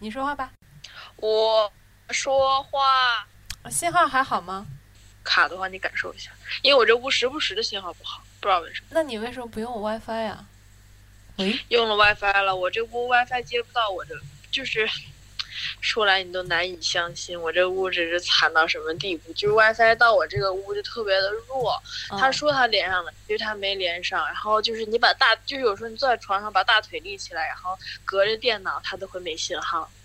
你说话吧。我说话信号还好吗？卡的话，你感受一下，因为我这屋时不时的信号不好，不知道为什么。那你为什么不用 WiFi 呀？喂，用了 WiFi 了，我这屋 WiFi 接不到，我这就是。说来你都难以相信，我这屋真是惨到什么地步？就是 WiFi 到我这个屋就特别的弱。他说他连上了，其实他没连上。然后就是你把大，就是有时候你坐在床上把大腿立起来，然后隔着电脑，他都会没信号。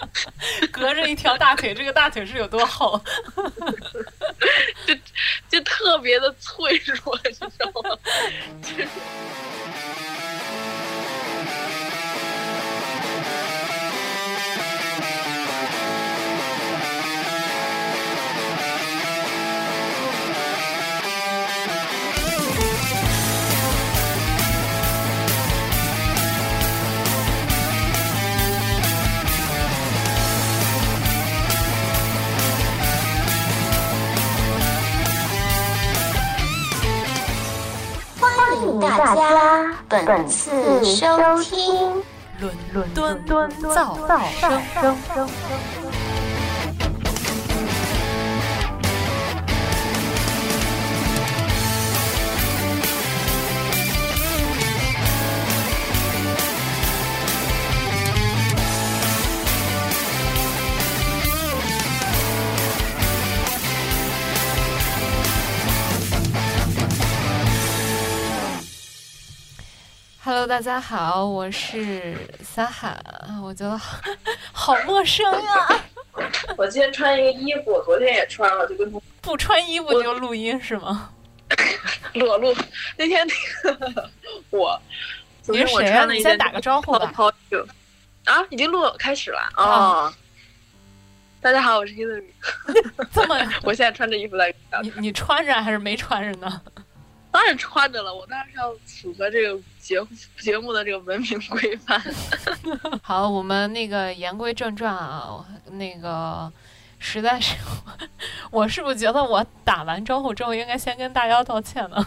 隔着一条大腿，这个大腿是有多厚？就就特别的脆弱，你知道吗？大家本次收听伦敦敦噪声。Hello，大家好，我是撒哈。我觉得 好陌生呀。我今天穿一个衣服，昨天也穿了，就跟不穿衣服就录音是吗？裸露。那天那个我，你是谁啊？你先打个招呼吧。啊，已经录开始了啊。大家好，我是 Hillary。这么，我现在穿着衣服在。你你穿着还是没穿着呢？当然穿着了，我当然是要符合这个节 节目的这个文明规范。好，我们那个言归正传啊，那个实在是，我是不是觉得我打完招呼之后应该先跟大家道歉呢？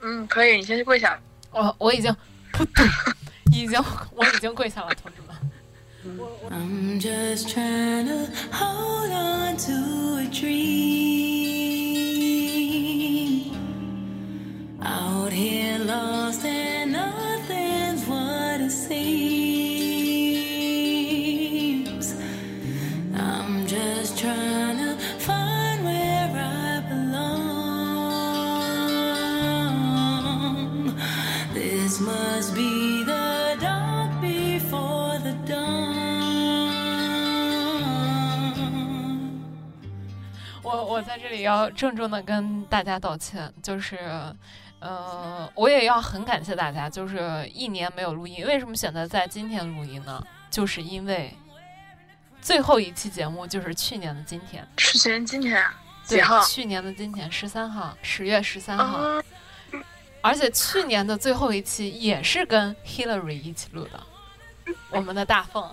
嗯，可以，你先去跪下。我我已经扑通，已经我已经跪下了，同志们。I'm just trying to hold on to a dream. Out here lost and nothing's what it seems. I'm just trying to find where I belong. This must be the dark before the dawn. 我我在这里要郑重的跟大家道歉，就是。 嗯，我也要很感谢大家，就是一年没有录音，为什么选择在今天录音呢？就是因为最后一期节目就是去年的今天，去年今天啊？几号？去年的今天，十三号，十月十三号。而且去年的最后一期也是跟 Hillary 一起录的，我们的大凤。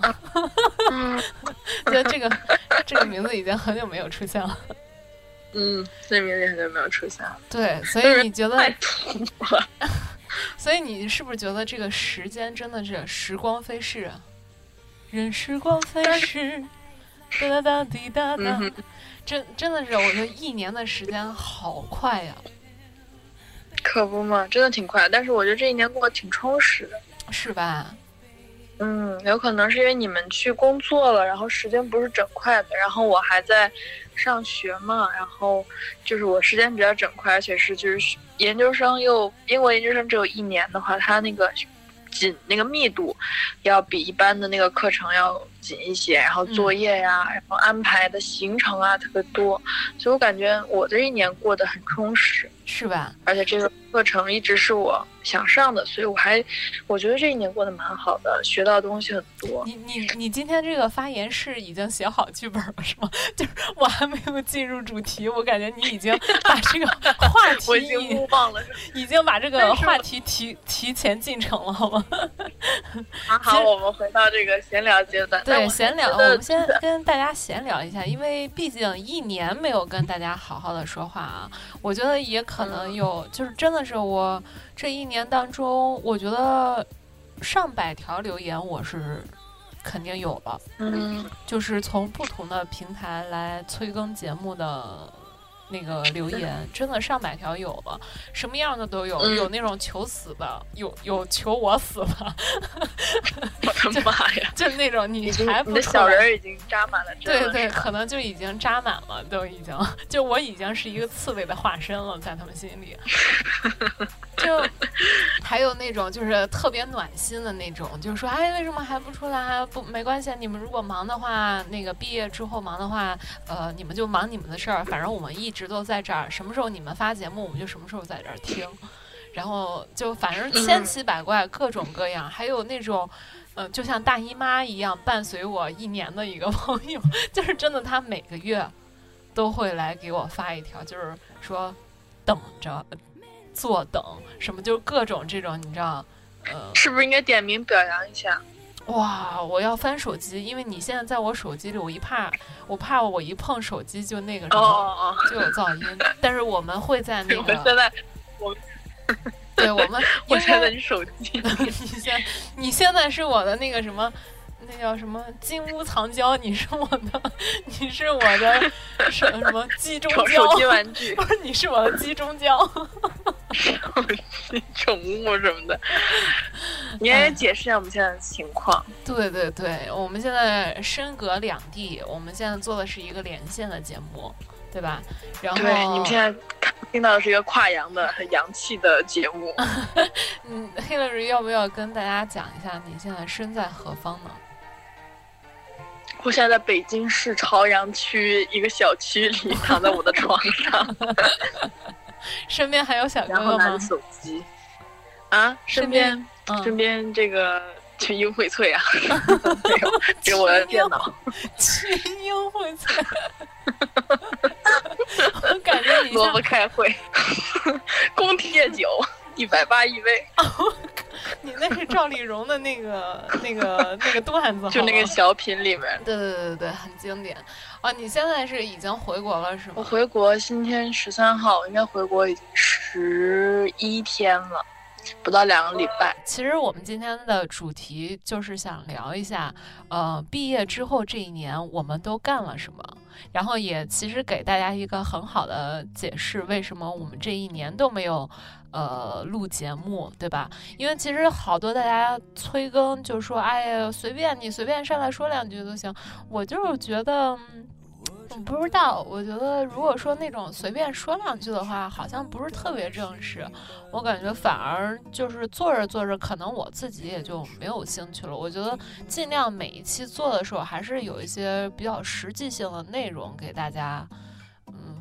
觉得这个这个名字已经很久没有出现了。嗯，这名字很久没有出现了。对，所以你觉得太土了。所以你是不是觉得这个时间真的是时光飞逝啊？任时光飞逝，哒哒哒滴哒哒。真真的是，我觉得一年的时间好快呀。可不嘛，真的挺快。但是我觉得这一年过得挺充实的，是吧？嗯，有可能是因为你们去工作了，然后时间不是整块的，然后我还在。上学嘛，然后就是我时间比较整块，而且是就是研究生又英国研究生只有一年的话，他那个紧那个密度要比一般的那个课程要紧一些，然后作业呀，然后安排的行程啊特别多，所以我感觉我这一年过得很充实，是吧？而且这个课程一直是我。想上的，所以我还我觉得这一年过得蛮好的，学到东西很多。你你你今天这个发言是已经写好剧本了是吗？就是我还没有进入主题，我感觉你已经把这个话题已经忘了，已经把这个话题提提前进程了，好吗？好，我们回到这个闲聊阶段。对，闲聊，我们先跟大家闲聊一下，因为毕竟一年没有跟大家好好的说话啊，我觉得也可能有，就是真的是我。这一年当中，我觉得上百条留言，我是肯定有了，嗯就是从不同的平台来催更节目的。那个留言真的上百条有了，什么样的都有，嗯有那种求死的，有有求我死的，我的妈呀！就是那种你还你的不小人已经扎满了针，对对，可能就已经扎满了，都已经，就我已经是一个刺猬的化身了，在他们心里。就还有那种就是特别暖心的那种，就是说，哎，为什么还不出来？不，没关系，你们如果忙的话，那个毕业之后忙的话，呃，你们就忙你们的事儿，反正我们一直都在这儿，什么时候你们发节目，我们就什么时候在这儿听。然后就反正千奇百怪，各种各样，还有那种。嗯、就像大姨妈一样伴随我一年的一个朋友，就是真的，他每个月都会来给我发一条，就是说等着，坐等什么，就是各种这种，你知道，呃，是不是应该点名表扬一下？哇，我要翻手机，因为你现在在我手机里，我一怕，我怕我一碰手机就那个什哦么，哦就有噪音。但是我们会在那哦！我 个，现在对我们我现在你手机，你现你现在是我的那个什么。那叫什么金屋藏娇？你是我的，你是我的什么什么鸡中手娇？手机玩具、不是，你是我的鸡中娇。宠物什么的，你也解释一下我们现在的情况。对对对，我们现在身隔两地，我们现在做的是一个连线的节目，对吧？然后对，你们现在看听到的是一个跨洋的、很洋气的节目。嗯，Hillary 要不要跟大家讲一下你现在身在何方呢？我现在在北京市朝阳区一个小区里，躺在我的床上，身边还有小哥然后哥吗？拿着手机。啊，身边身嗯，边这个群英荟萃啊，没有，这是我的电脑。群英荟萃。我感觉你萝卜开会，宫铁酒一百八一杯，你那是赵丽蓉的那个那个那个段子，就那个小品里面。对对对对对，很经典啊！你现在是已经回国了是吗？我回国今天十三号，我应该回国已经十一天了，不到两个礼拜。其实我们今天的主题就是想聊一下，呃，毕业之后这一年我们都干了什么，然后也其实给大家一个很好的解释，为什么我们这一年都没有。呃，录节目对吧？因为其实好多大家催更，就说哎呀，随便你随便上来说两句都行。我就是觉得，嗯不知道，我觉得如果说那种随便说两句的话，好像不是特别正式。我感觉反而就是做着做着，可能我自己也就没有兴趣了。我觉得尽量每一期做的时候，还是有一些比较实际性的内容给大家。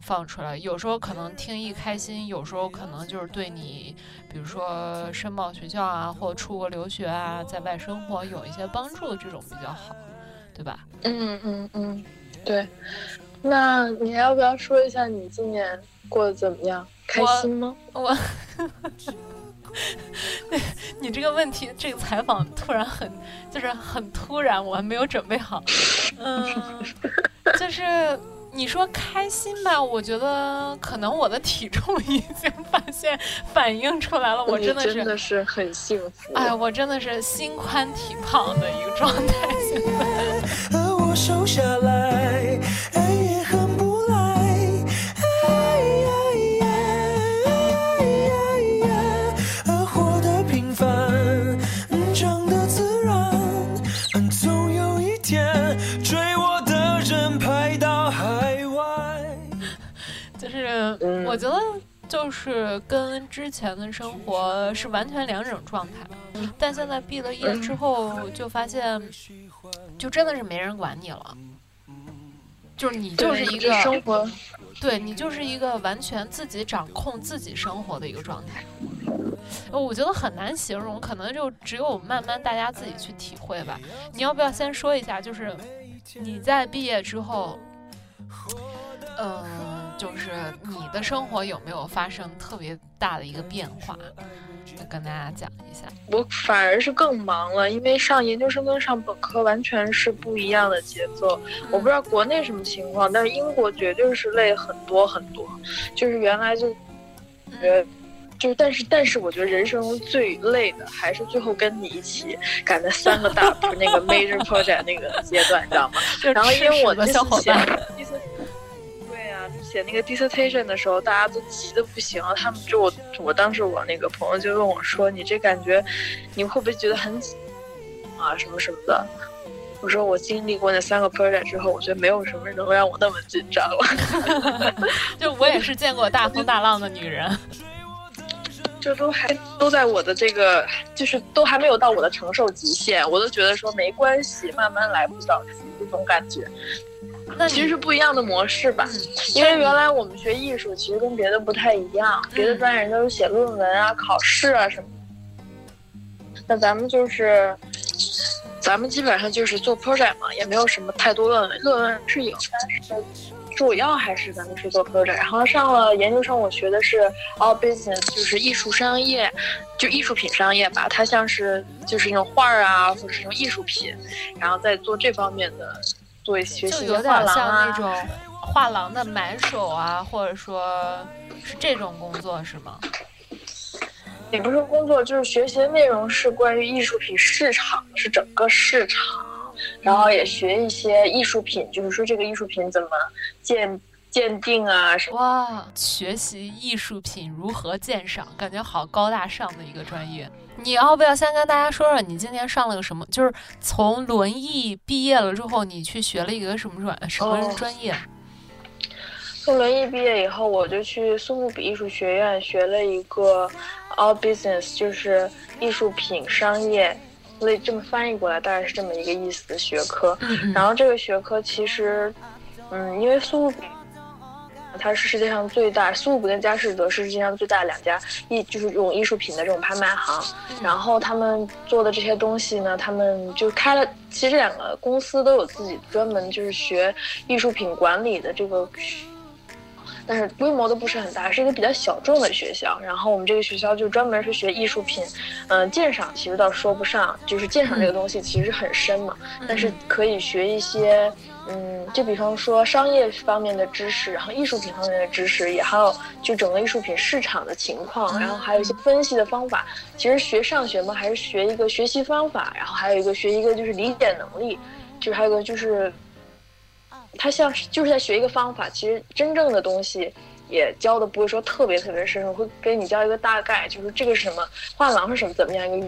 嗯，放出来，有时候可能听一开心，有时候可能就是对你，比如说申报学校啊，或出国留学啊，在外生活有一些帮助，这种比较好，对吧？嗯嗯嗯，对。那你要不要说一下你今年过得怎么样？开心吗？我，你这个问题，这个采访突然很，就是很突然，我还没有准备好。嗯，就是你说开心吧，我觉得可能我的体重 已经发现反映出来了，我真的是，真的是很幸福。哎，我真的是心宽体胖的一个状态，现在。而我瘦下来，爱也恨我觉得就是跟之前的生活是完全两种状态，但现在毕了业之后就发现，就真的是没人管你了，就是你就是一个生，活，对你就是一个完全自己掌控自己生活的一个状态。呃我觉得很难形容，可能就只有慢慢大家自己去体会吧。你要不要先说一下，就是你在毕业之后，嗯、就是你的生活有没有发生特别大的一个变化？就跟大家讲一下。我反而是更忙了，因为上研究生跟上本科完全是不一样的节奏。我不知道国内什么情况，但是英国绝对是累很多很多。就是原来就觉得就是但是但是我觉得人生中最累的还是最后跟你一起赶那三个大那个 major project 那个阶段，你知道吗？然后因为我的这次写小伙伴 写那个 dissertation 的时候，大家都急的不行了。他们就我我当时我那个朋友就问我说：“你这感觉，你会不会觉得很紧啊什么什么的？”我说我经历过那三个 project 之后，我觉得没有什么能让我那么紧张了。就我也是见过大风大浪的女人。这都还都在我的这个，就是都还没有到我的承受极限，我都觉得说没关系，慢慢来，不着急，这种感觉。那其实是不一样的模式吧，嗯因为原来我们学艺术，其实跟别的不太一样，别的专业人都是写论文啊、考试啊什么的。那咱们就是，咱们基本上就是做 project 嘛，也没有什么太多论文，论文是有，但是主要还是咱们是做 project。然后上了研究生，我学的是 all business，就是艺术商业，就艺术品商业吧。它像是就是那种画儿啊，或者是那种艺术品，然后再做这方面的，做一些就学习画廊有点像啊那种画廊的买手啊，或者说是这种工作是吗？也不是工作，就是学习的内容是关于艺术品市场，是整个市场，然后也学一些艺术品，就是说这个艺术品怎么鉴鉴定啊什么。哇，学习艺术品如何鉴赏，感觉好高大上的一个专业。你要不要先跟大家说说你今年上了个什么？就是从轮艺毕业了之后，你去学了一个什么专什么哦专业？从轮艺毕业以后，我就去苏富比艺术学院学了一个 all business，就是艺术品商业，所以这么翻译过来大概是这么一个意思的学科。然后这个学科其实，嗯，因为苏富比它是世界上最大，苏富比跟佳士得是世界上最大的两家艺，就是这种艺术品的这种拍卖行。然后他们做的这些东西呢，他们就开了，其实这两个公司都有自己专门就是学艺术品管理的这个。但是规模都不是很大，是一个比较小众的学校。然后我们这个学校就专门是学艺术品，嗯、鉴赏其实倒说不上，就是鉴赏这个东西其实很深嘛。但是可以学一些，嗯，就比方说商业方面的知识，然后艺术品方面的知识，也还有就整个艺术品市场的情况，然后还有一些分析的方法。其实学上学嘛，还是学一个学习方法，然后还有一个学一个就是理解能力，就是还有一个就是，他像是就是在学一个方法，其实真正的东西。也教的不会说特别特别深入，会给你教一个大概，就是这个是什么，画廊是什么怎么样一个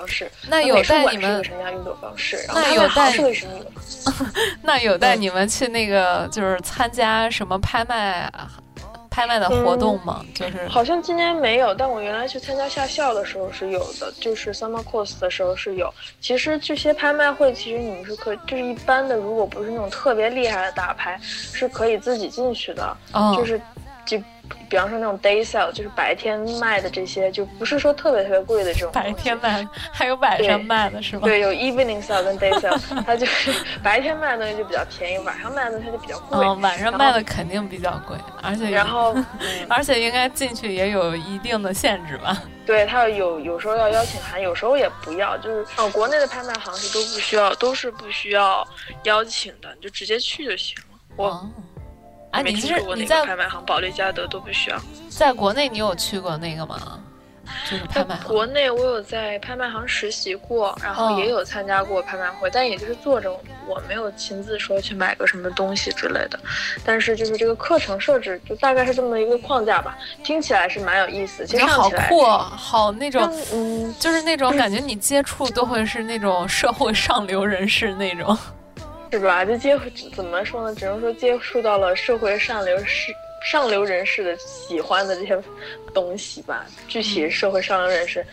方式，那有带你们什么样运动方式，然后那有带什么运作方式。那有带嗯你们去那个就是参加什么拍卖啊拍卖的活动吗？就是好像今年没有，但我原来去参加夏校的时候是有的，就是 summer course 的时候是有。其实这些拍卖会，其实你们是可以，就是一般的，如果不是那种特别厉害的打牌，是可以自己进去的。哦，就是就比方说那种 day sale，就是白天卖的这些，就不是说特别特别贵的这种。白天卖，还有晚上卖的是吗？对，有 evening sale 跟 day sale，它就是 白天卖的东西就比较便宜，晚上卖的东西它就比较贵。嗯，晚上卖的肯定比较贵，而且然后，嗯，而且应该进去也有一定的限制吧？对，它有有时候要邀请函，有时候也不要，就是哦，国内的拍卖行是都不需要，都是不需要邀请的，你就直接去就行了。我哦，啊，没你听说过哪是你在拍卖行，保利嘉德都不需要。在国内你有去过那个吗？就是拍卖行。国内，我有在拍卖行实习过，然后哦也有参加过拍卖会，但也就是坐着，我没有亲自说去买个什么东西之类的。但是就是这个课程设置，就大概是这么一个框架吧，听起来是蛮有意思。其实好酷哦，好那种，嗯，就是那种感觉，你接触都会是那种社会上流人士那种。是吧？就接怎么说呢？只能说接触到了社会上流士上流人士的喜欢的这些东西吧。具体社会上流人士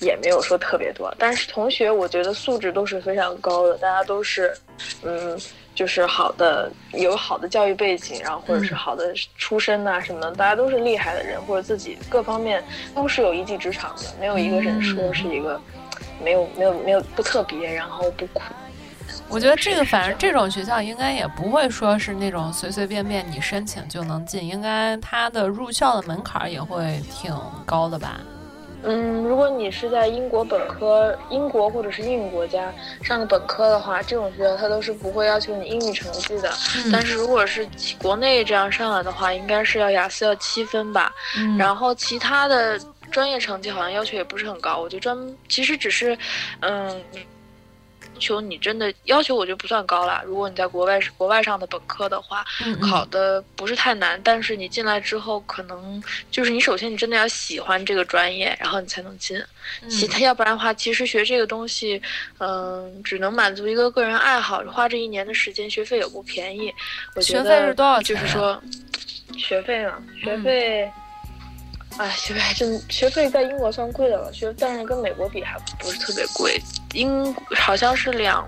也没有说特别多，但是同学我觉得素质都是非常高的，大家都是嗯。就是好的，有好的教育背景，然后或者是嗯好的出身呐、什么的，大家都是厉害的人，或者自己各方面都是有一技之长的，没有一个人说是一个没有没有没有不特别，然后不苦我觉得这个反正这种学校应该也不会说是那种随随便便你申请就能进，应该它的入校的门槛儿也会挺高的吧？嗯，如果你是在英国本科、英国或者是英语国家上的本科的话，这种学校它都是不会要求你英语成绩的。嗯但是如果是国内这样上来的话，应该是要雅思要七分吧。嗯然后其他的专业成绩好像要求也不是很高，我就专其实只是，嗯。要求你真的要求我就不算高了。如果你在国外是国外上的本科的话，嗯嗯考的不是太难，但是你进来之后，可能就是你首先你真的要喜欢这个专业，然后你才能进。嗯 其他要不然的话，其实学这个东西，嗯、只能满足一个个人爱好，花这一年的时间，学费也不便宜。我觉学得费是多少钱啊就是说，学费嘛，学嗯费。哎，学费还真学费在英国算贵的了，学但是跟美国比还不是特别贵，英好像是两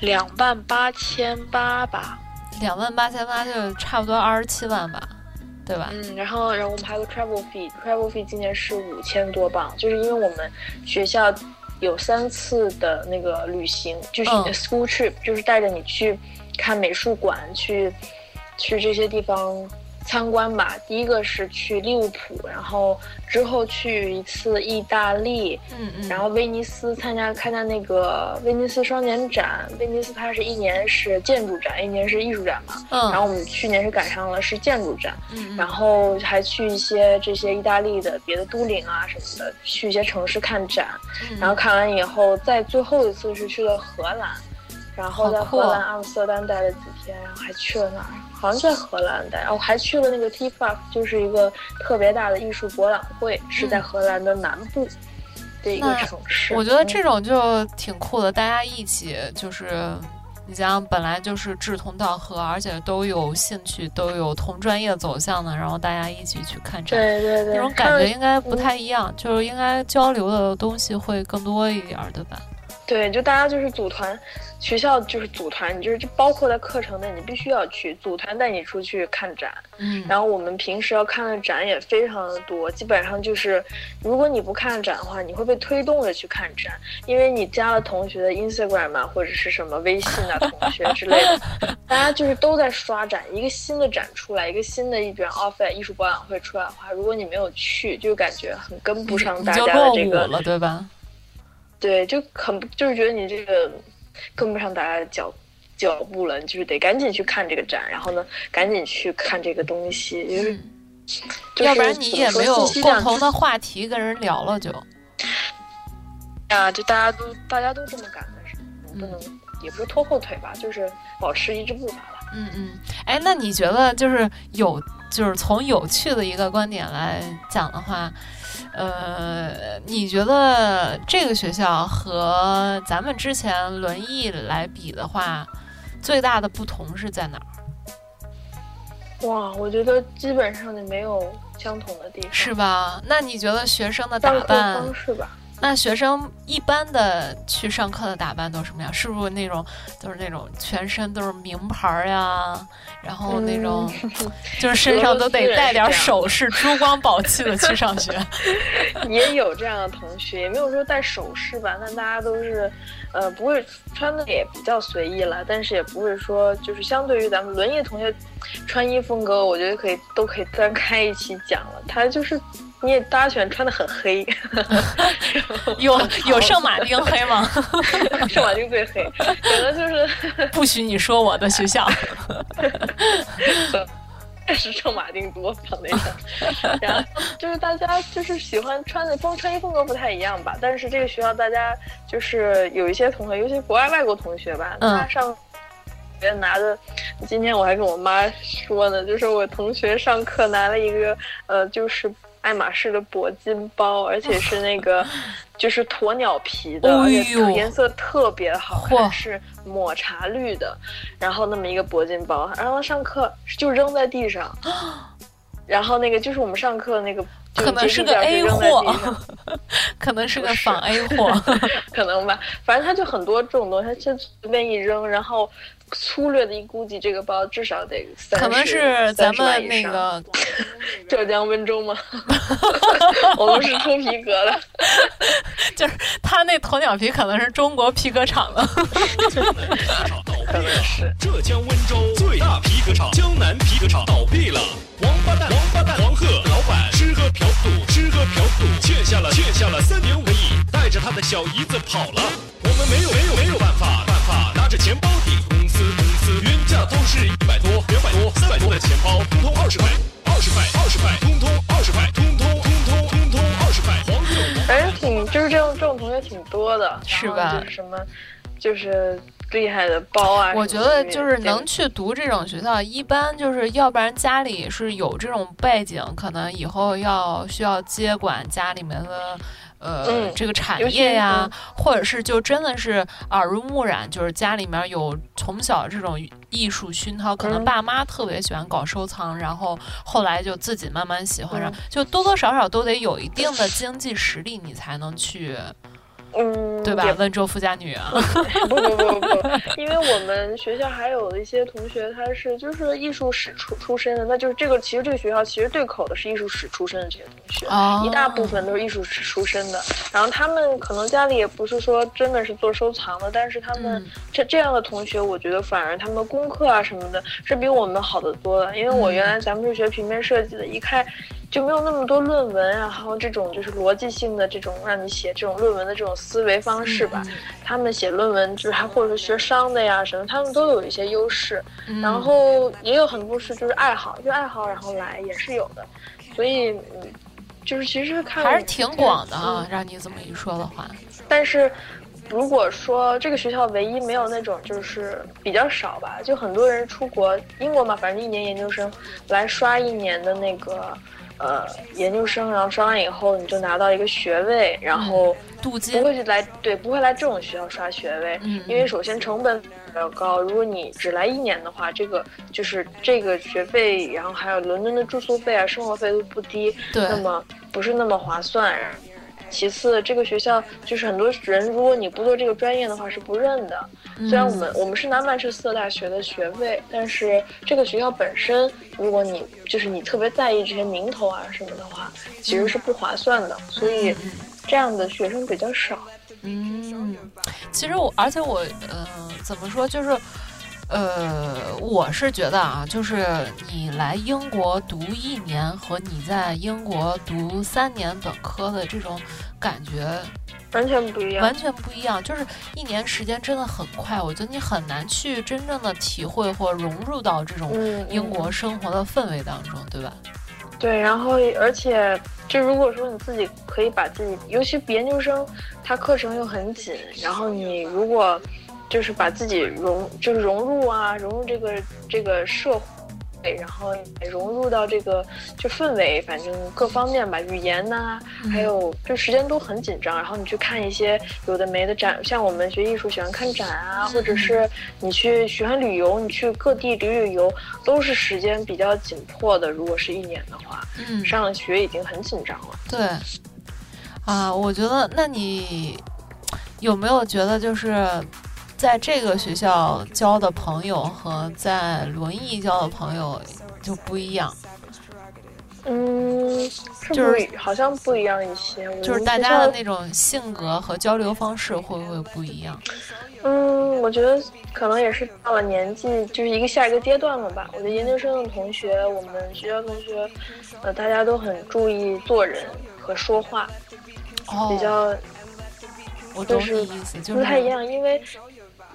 两万八千八吧，两万八千八就差不多二十七万吧，对吧？嗯，然后然后我们还有个 travel fee，travel fee 今年是五千多镑，就是因为我们学校有三次的那个旅行，就是嗯 school trip，、就是带着你去看美术馆，去去这些地方参观吧。第一个是去利物浦，然后之后去一次意大利，嗯嗯，然后威尼斯参加参加那个威尼斯双年展，威尼斯它是一年是建筑展，一年是艺术展嘛。嗯，然后我们去年是赶上了是建筑展，嗯嗯然后还去一些这些意大利的别的都灵啊什么的，去一些城市看展。嗯然后看完以后，再最后一次是去了荷兰，然后在荷兰阿姆斯特丹待了几天，然后还去了哪儿？好像在荷兰待，然后还去了那个 T f a 就是一个特别大的艺术博览会，是在荷兰的南部的一个那城市。我觉得嗯这种就挺酷的，大家一起就是。你想想，本来就是志同道合，而且都有兴趣，都有同专业走向的，然后大家一起去看展，对对对，那种感觉应该不太一样，就是应该交流的东西会更多一点儿，对吧？对，就大家就是组团，学校就是组团，你就是就包括在课程内，你必须要去组团带你出去看展。嗯，然后我们平时要看的展也非常的多，基本上就是，如果你不看展的话，你会被推动着去看展，因为你加了同学的 Instagram 啊，或者是什么微信啊，同学之类的，大家就是都在刷展，一个新的展出来，一个新的一比如 off 艺术博览会出来的话，如果你没有去，就感觉很跟不上大家的这个，了，对吧？对，就很就是觉得你这个跟不上大家的脚脚步了，你就是得赶紧去看这个展，然后呢，赶紧去看这个东西，就是。就是要不然你也没有共同的话题跟人聊了就。啊，就大家都大家都这么赶的时候，不能、嗯也不是拖后腿吧，就是保持一致步伐吧。嗯嗯，哎，那你觉得就是有，就是从有趣的一个观点来讲的话，呃，你觉得这个学校和咱们之前轮椅来比的话，最大的不同是在哪儿？哇，我觉得基本上就没有相同的地方，是吧？那你觉得学生的打扮方，式吧。那学生一般的去上课的打扮都什么样？是不是那种都是那种全身都是名牌儿呀，然后那种、就是身上都得带点首饰、珠光宝气的去上学？也有这样的同学，也没有说戴首饰吧，但大家都是，呃，不会穿的也比较随意了，但是也不会说就是相对于咱们轮椅同学穿衣风格，我觉得可以都可以单开一起讲了。他就是你也大家喜欢穿的很黑，有有圣马丁黑吗？圣马丁最黑，可能就是不许你说我的学校。是圣马丁多放那个，然后就是大家就是喜欢穿的风穿衣风格不太一样吧，但是这个学校大家就是有一些同学，尤其国外外国同学吧，嗯他上学拿的，今天我还跟我妈说呢，就是我同学上课拿了一个呃，就是爱马仕的铂金包，而且是那个 就是鸵鸟皮的，而且颜色特别好嚯看，是抹茶绿的，然后那么一个铂金包，然后上课就扔在地上，然后那个就是我们上课那个。可能是个 A 货可能是个仿 A 货。可能吧，反正他就很多这种东西，他就随便一扔，然后粗略的一估计，这个包至少得三十，可能是咱们以上那个，浙江温州吗？我们是出皮革的，就是他那鸵鸟皮可能是中国皮革厂的。可能是。浙江温州最大皮革厂江南皮革厂倒闭了，王八蛋，王八蛋，黄鹤老板吃喝嫖赌，吃喝嫖赌，欠下了欠下了三年五亿，带着他的小姨子跑了。我们没有没有没有办法办法，拿着钱包抵价都是一百多、两百多、三百多的钱包，通通二十块，二十块二十块，通通二十块，通通通通通通二十块。黄牛反正挺就是这种这种同学挺多的，是吧什么就是厉害的包啊，我觉得就是能去读这种学校，一般就是要不然家里是有这种背景，可能以后要需要接管家里面的。呃，嗯这个产业呀嗯，或者是就真的是耳濡目染，就是家里面有从小这种艺术熏陶，可能嗯。爸妈特别喜欢搞收藏，然后后来就自己慢慢喜欢上，嗯。就多多少少都得有一定的经济实力，你才能去，嗯，对吧？温州富家女啊，不不不不不，因为我们学校还有一些同学，他是就是艺术史出出身的，那就是这个其实这个学校其实对口的是艺术史出身的这些同学。哦一大部分都是艺术史出身的，然后他们可能家里也不是说真的是做收藏的，但是他们嗯这这样的同学，我觉得反而他们功课啊什么的是比我们好得多的。因为我嗯原来咱们是学平面设计的，一看就没有那么多论文然后这种就是逻辑性的这种让你写这种论文的这种思维方式吧。嗯他们写论文就是还或者是学商的呀什么，他们都有一些优势。嗯然后也有很多是就是爱好，就爱好然后来也是有的，所以嗯，就是其实看还是挺广的啊嗯。让你这么一说的话，但是如果说这个学校唯一没有那种就是比较少吧，就很多人出国，英国嘛，反正一年研究生来刷一年的那个。呃，研究生，然后刷完以后你就拿到一个学位，然后不镀金，会去来对，不会来这种学校刷学位，嗯因为首先成本比较高，如果你只来一年的话，这个就是这个学费，然后还有伦敦的住宿费啊、生活费都不低，对那么不是那么划算。其次，这个学校就是很多人，如果你不做这个专业的话是不认的。虽然我们我们是南曼彻斯特大学的学位，但是这个学校本身，如果你就是你特别在意这些名头啊什么的话，其实是不划算的。所以这样的学生比较少。嗯，其实我，而且我，呃，怎么说，就是，呃，我是觉得啊，就是你来英国读一年和你在英国读三年本科的这种感觉完全不一样完。全不一样，就是一年时间真的很快，我觉得你很难去真正的体会或融入到这种嗯，英国生活的氛围当中，对吧？对，然后而且就如果说你自己可以把自己，尤其研究生，它课程又很紧，然后你如果就是把自己融，就是融入啊，融入这个这个社会，然后融入到这个就氛围，反正各方面吧，语言呐、还有就时间都很紧张，然后你去看一些有的没的展，像我们学艺术喜欢看展啊，或者是你去喜欢旅游，你去各地旅旅游，都是时间比较紧迫的。如果是一年的话，嗯，上了学已经很紧张了。对，啊，我觉得，那你有没有觉得，就是在这个学校交的朋友和在轮椅交的朋友就不一样？嗯，就是好像不一样一些，就是大家的那种性格和交流方式会不会不一样？嗯，我觉得可能也是到了年纪，就是一个下一个阶段了吧。我的研究生的同学，我们学校同学，呃，大家都很注意做人和说话，哦，比较我懂就是你意思，就是不太一样，因为。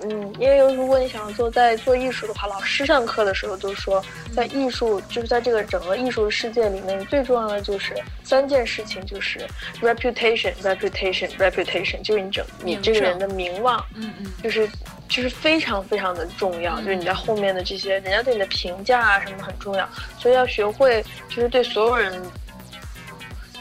嗯，因为如果你想做在做艺术的话，老师上课的时候就说，在艺术就是在这个整个艺术世界里面，最重要的就是三件事情，就是 reputation、reputation、reputation，就是你整你这个人的名望，嗯嗯。就是就是非常非常的重要，就是你在后面的这些人家对你的评价啊什么很重要，所以要学会就是对所有人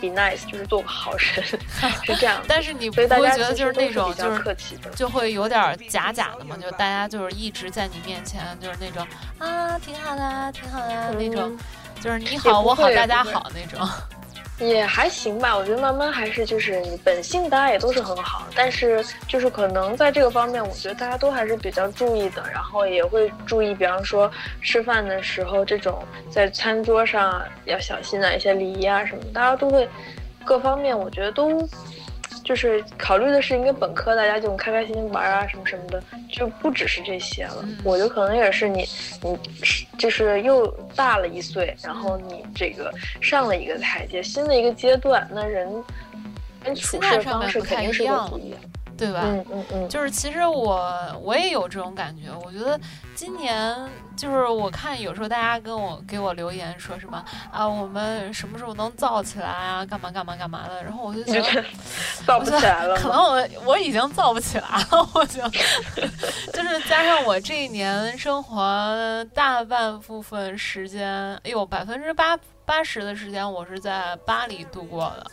be nice，就是做个好人，是这样。但是你不会觉得就是那种就是客气的。就会有点假假的嘛，就大家就是一直在你面前就是那种啊挺好的啊挺好的啊那种嗯，就是你好我好大家好那种。也还行吧，我觉得慢慢还是就是你本性大家也都是很好，但是就是可能在这个方面，我觉得大家都还是比较注意的，然后也会注意，比方说吃饭的时候这种在餐桌上要小心的一些礼仪啊什么，大家都会各方面我觉得都就是考虑的是一个本科大家就开开心心玩啊什么什么的，就不只是这些了。嗯我觉得可能也是你你就是又大了一岁，然后你这个上了一个台阶，新的一个阶段，那人跟处事方式肯定是不一样。对吧？嗯嗯嗯，就是其实我我也有这种感觉，我觉得今年就是我看有时候大家跟我给我留言说什么啊，我们什么时候能造起来啊，干嘛干嘛干嘛的，然后我就觉得你就觉得造不起来了？可能我我已经造不起来了，我就 就是加上我这一年生活大半部分时间，哎呦，百分之八八十的时间我是在巴黎度过的。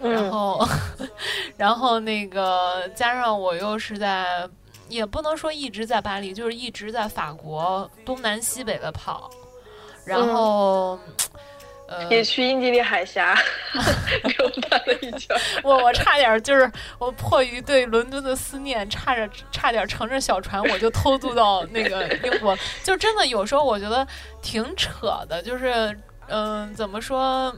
然嗯后，然后那个加上我又是在，也不能说一直在巴黎，就是一直在法国东南西北的跑，然嗯后，呃，也去英吉利海峡 溜达了一圈。我我差点就是我迫于对伦敦的思念，差着差点乘着小船我就偷渡到那个英国，就真的有时候我觉得挺扯的，就是嗯、怎么说？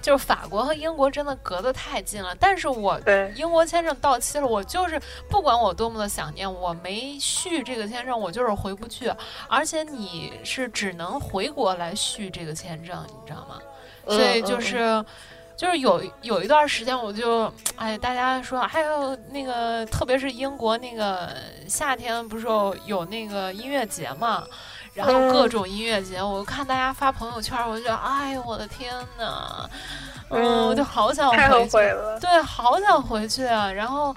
就是法国和英国真的隔得太近了，但是我，英国签证到期了，我就是不管我多么的想念，我没续这个签证，我就是回不去。而且你是只能回国来续这个签证，你知道吗？所以就嗯是。就是有有一段时间，我就哎，大家说还有那个，特别是英国那个夏天，不是有有那个音乐节嘛，然后嗯各种音乐节，我看大家发朋友圈，我就觉得，哎呦我的天呐，嗯，我就好想太后回去悔了。对，好想回去啊！然后，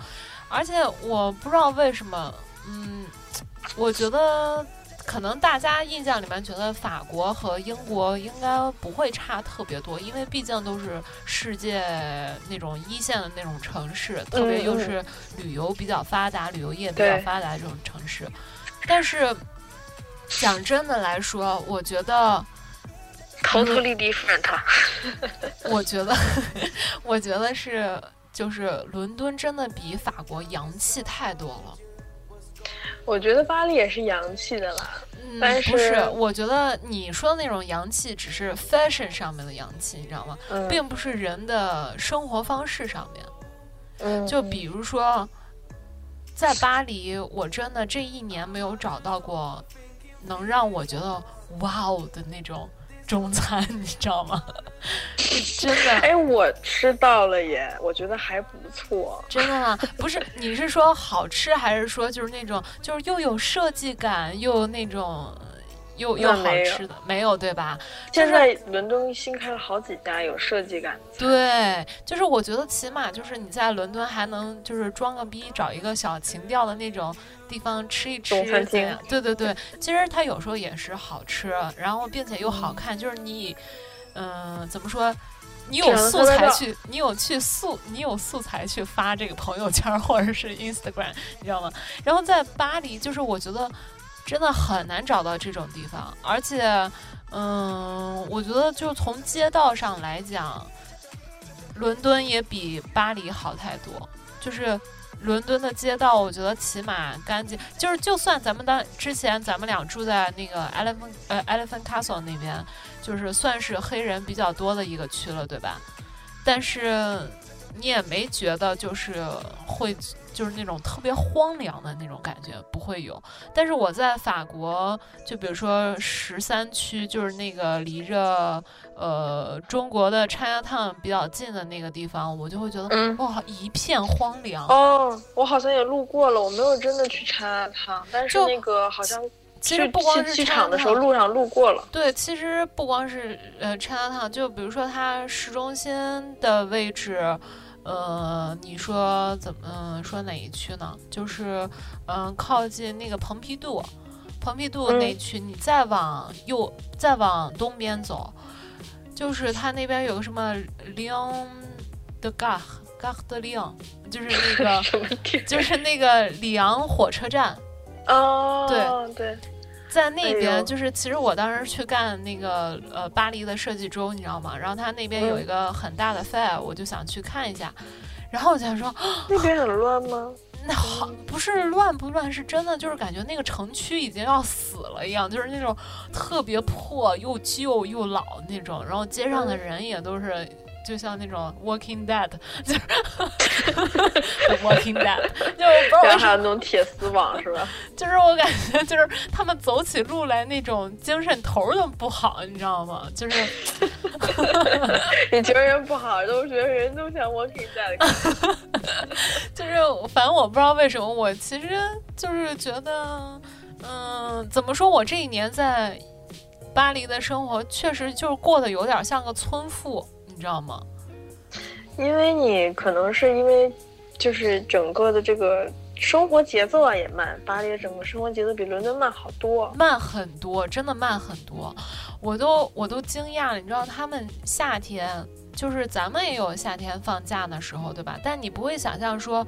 而且我不知道为什么，嗯，我觉得可能大家印象里面觉得法国和英国应该不会差特别多，因为毕竟都是世界那种一线的那种城市，特别又嗯是旅游比较发达、旅游业比较发达这种城市。但是讲真的来说，我觉得。Totally different。我觉得，我觉得是，就是伦敦真的比法国洋气太多了。我觉得巴黎也是洋气的啦。嗯，但不是是，我觉得你说的那种洋气，只是 fashion 上面的洋气，你知道吗？嗯，并不是人的生活方式上面。嗯就比如说，在巴黎，我真的这一年没有找到过能让我觉得哇哦的那种中餐，你知道吗？真的。哎，我吃到了耶，我觉得还不错。真的吗？不是，你是说好吃，还是说就是那种就是又有设计感，又有那种又又好吃的？没有对吧？现在伦敦新开了好几家有设计感的对，就是我觉得起码就是你在伦敦还能就是装个逼，找一个小情调的那种地方吃一吃中餐厅？对对对，其实它有时候也是好吃，然后并且又好看，就是你，嗯、怎么说？你有素材去，你有去素，你有素材去发这个朋友圈或者是 Instagram，你知道吗？然后在巴黎，就是我觉得真的很难找到这种地方，而且，嗯，我觉得就从街道上来讲，伦敦也比巴黎好太多。就是伦敦的街道，我觉得起码干净。就是就算咱们当之前咱们俩住在那个 Elephant 呃 Elephant Castle 那边，就是算是黑人比较多的一个区了，对吧？但是你也没觉得就是会就是那种特别荒凉的那种感觉，不会有。但是我在法国，就比如说十三区，就是那个离着呃中国的 Chinatown 比较近的那个地方，我就会觉得、嗯哇，一片荒凉。哦，我好像也路过了，我没有真的去查它，但是那个好像其实不光是去机场的时候路上路过了。对，其实不光是呃 Chinatown，就比如说它市中心的位置，呃，你说怎么、呃说哪一区呢？就是嗯、呃靠近那个蓬皮杜，蓬皮杜那嗯区，你再往右再往东边走，就是它那边有个什么 Lion de Gare Gare de Lion，就是那个？就是那个里昂火车站。哦，对对，在那哎边，就是其实我当时去干那个呃巴黎的设计周，你知道吗？然后他那边有嗯一个很大的 fair，我就想去看一下。然后我就想说，那边很乱吗？那好不是乱不乱，是真的就是感觉那个城区已经要死了一样，就是那种特别破又旧又老那种。然后街上的嗯人也都是就像那种 Walking Dead，就是 Walking Dead，就我不知道为然后，还有那种铁丝网是吧？就是我感觉就是他们走起路来那种精神头儿都不好，你知道吗？就是你觉得人不好，都觉得人都像 Walking Dead。就是，反正我不知道为什么，我其实就是觉得，嗯，怎么说我这一年在巴黎的生活，确实就是过得有点像个村妇，你知道吗？因为你可能是因为就是整个的这个生活节奏啊也慢，巴黎的整个生活节奏比伦敦慢好多。慢很多，真的慢很多，我都我都惊讶了。你知道他们夏天，就是咱们也有夏天放假的时候，对吧？但你不会想象说，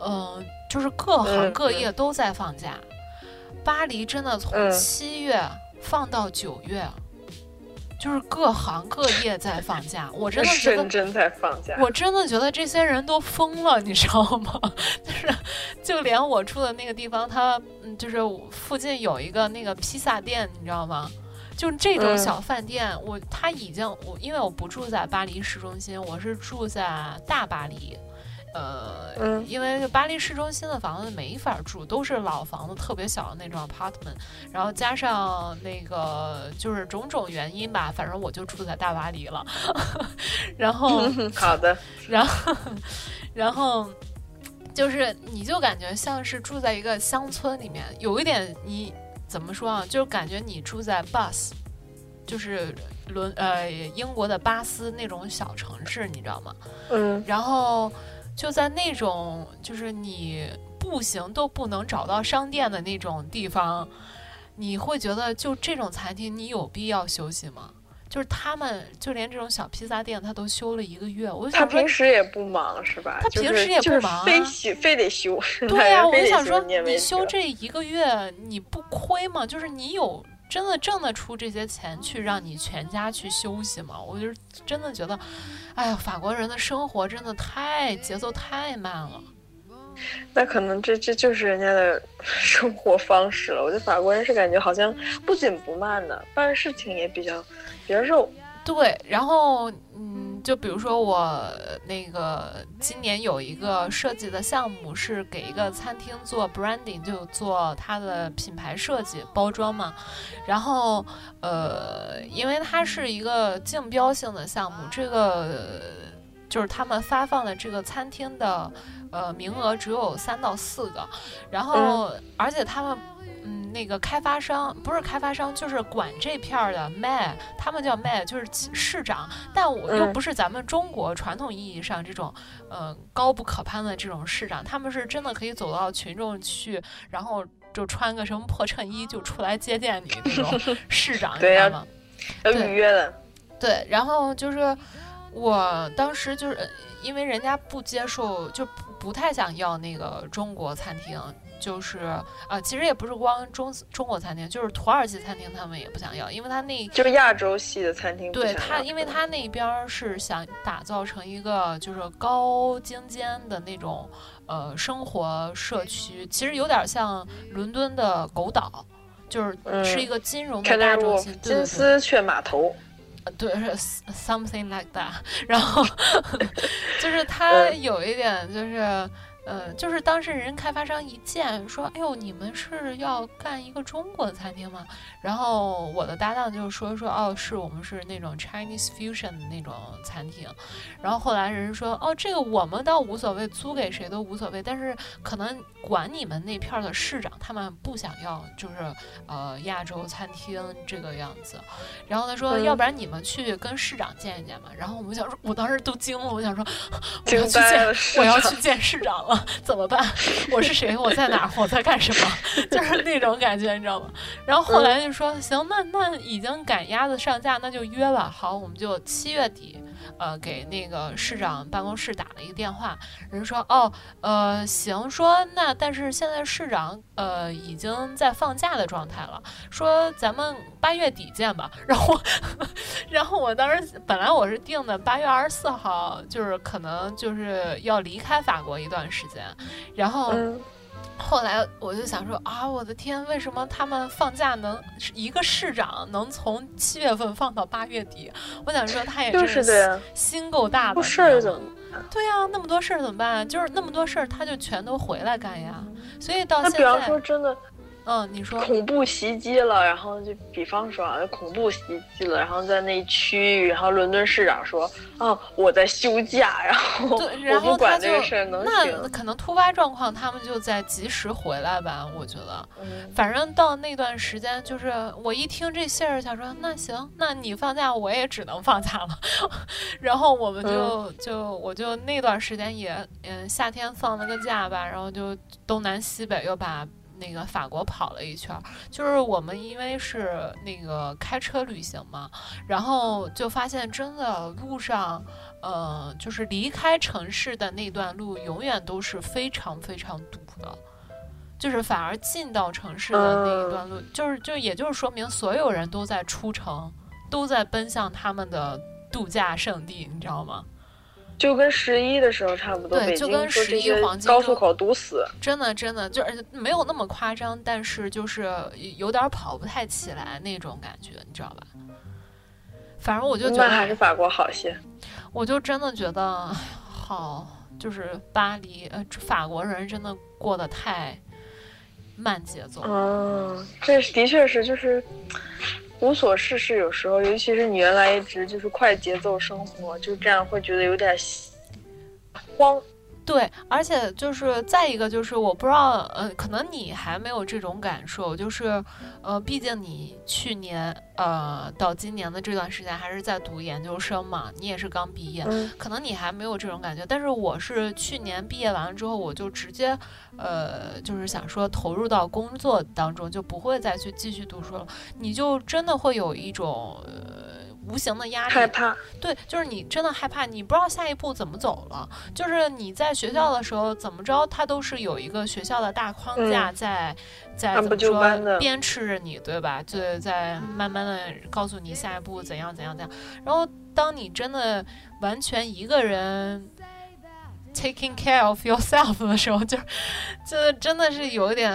嗯、就是各行嗯各业都在放假。巴黎真的从嗯七月放到九月，就是各行各 业在放假。我真的觉得认真在放假，我真的觉得这些人都疯了，你知道吗？就是就连我住的那个地方，它嗯，就是附近有一个那个披萨店，你知道吗？就这种嗯小饭店，我他已经我因为我不住在巴黎市中心，我是住在大巴黎。呃，嗯因为巴黎市中心的房子没法住，都是老房子，特别小的那种 apartment，然后加上那个就是种种原因吧，反正我就住在大巴黎了。然后，好的，然后，然后就是你就感觉像是住在一个乡村里面，有一点你怎么说啊？就是感觉你住在 Bus，就是伦呃英国的巴斯那种小城市，你知道吗？嗯然后就在那种就是你步行都不能找到商店的那种地方，你会觉得就这种餐厅你有必要休息吗？就是他们就连这种小披萨店，他都休了一个月。我想说平，时也不忙是吧？他平时也不就是忙啊非休非得休。对呀、我就想说，你休这一个月，你不亏吗？就是你有真的挣得出这些钱去让你全家去休息吗？我就是真的觉得，哎呀，法国人的生活真的太节奏太慢了。那可能这这就是人家的 生活方式了。我觉得法国人是感觉好像不紧不慢的，办事情也比较比较肉。对，然后嗯，就比如说我那个今年有一个设计的项目是给一个餐厅做 branding，就做它的品牌设计包装嘛。然后呃，因为它是一个竞标性的项目，这个就是他们发放的这个餐厅的呃名额只有三到四个，然后、而且他们。嗯，那个开发商不是开发商，就是管这片儿的 mayor，他们叫 mayor，就是市长。但我又嗯不是咱们中国传统意义上这种，呃，高不可攀的这种市长，他们是真的可以走到群众去，然后就穿个什么破衬衣就出来接见你那种 市长，你对呀知道吗？要对预约的，对，然后就是我当时就是呃因为人家不接受，就不不太想要那个中国餐厅，就是呃，其实也不是光中中国餐厅，就是土耳其餐厅他们也不想要，因为他那就是亚洲系的餐厅对。他，因为他那边儿是想打造成一个就是高精尖的那种呃生活社区，其实有点像伦敦的狗岛。就是是嗯一个金融的大中心，对对对，金丝雀码头，对，是 s- something like that。然后 就是他嗯有一点就是。呃，就是当时人开发商一见说：“哎呦，你们是要干一个中国的餐厅吗？”然后我的搭档就说：“说哦，是我们是那种 Chinese fusion 的那种餐厅。”然后后来人说：“哦，这个我们倒无所谓，租给谁都无所谓，但是可能管你们那片儿的市长他们不想要，就是呃亚洲餐厅这个样子。”然后他说：“嗯要不然你们去跟市长见一见吧。”然后我们想说，我当时都惊了，我想说，我要去见我要去见市长了，怎么办？我是谁？我在哪？我在干什么？就是那种感觉，你知道吗？然后后来就说，行，那那已经赶鸭子上架，那就约吧。好，我们就七月底，呃，给那个市长办公室打了一个电话，人说，哦，呃，行，说那但是现在市长呃已经在放假的状态了，说咱们八月底见吧。然后，然后我当时本来我是定的八月二十四号，就是可能就是要离开法国一段时间，然后。后来我就想说啊，我的天，为什么他们放假能一个市长能从七月份放到八月底？我想说他也真是的，心够大的。事儿怎么？对呀、那么多事儿怎么办？就是那么多事儿，他就全都回来干呀。所以到现那比方在，说真的嗯，你说，恐怖袭击了，然后就比方说啊，恐怖袭击了，然后在那区域，然后伦敦市长说，哦，我在休假，然后，我然后他不管就这个事儿能那。可能突发状况，他们就在及时回来吧。我觉得，嗯反正到那段时间，就是我一听这信儿，想说那行，那你放假，我也只能放假了。然后我们就、就我就那段时间也嗯夏天放了个假吧，然后就东南西北又把。那个法国跑了一圈儿，就是我们因为是那个开车旅行嘛，然后就发现真的路上，呃，就是离开城市的那段路永远都是非常非常堵的。就是反而进到城市的那一段路，就是就也就是说明所有人都在出城，都在奔向他们的度假胜地，你知道吗？就跟十一的时候差不多，对就跟京说这11些黄金高速口堵死。真的真的就是没有那么夸张，但是就是有点跑不太起来那种感觉，你知道吧？反正我就觉得还是，法国好些。我就真的觉得，哎好，就是巴黎，呃，法国人真的过得太慢节奏了。嗯，这的确是就是无所事事，有时候，尤其是你原来一直就是快节奏生活，就这样会觉得有点慌。对，而且就是再一个就是我不知道，呃，可能你还没有这种感受，就是，呃，毕竟你去年呃到今年的这段时间还是在读研究生嘛，你也是刚毕业，嗯。可能你还没有这种感觉，但是我是去年毕业完了之后，我就直接，呃，就是想说投入到工作当中，就不会再去继续读书了，你就真的会有一种呃无形的压力，害怕，对，就是你真的害怕，你不知道下一步怎么走了。就是你在学校的时候，怎么着，他都是有一个学校的大框架在，在怎么说鞭笞着你，对吧？就在慢慢的告诉你下一步怎样怎样怎样。然后当你真的完全一个人 taking care of yourself 的时候，就就真的是有一点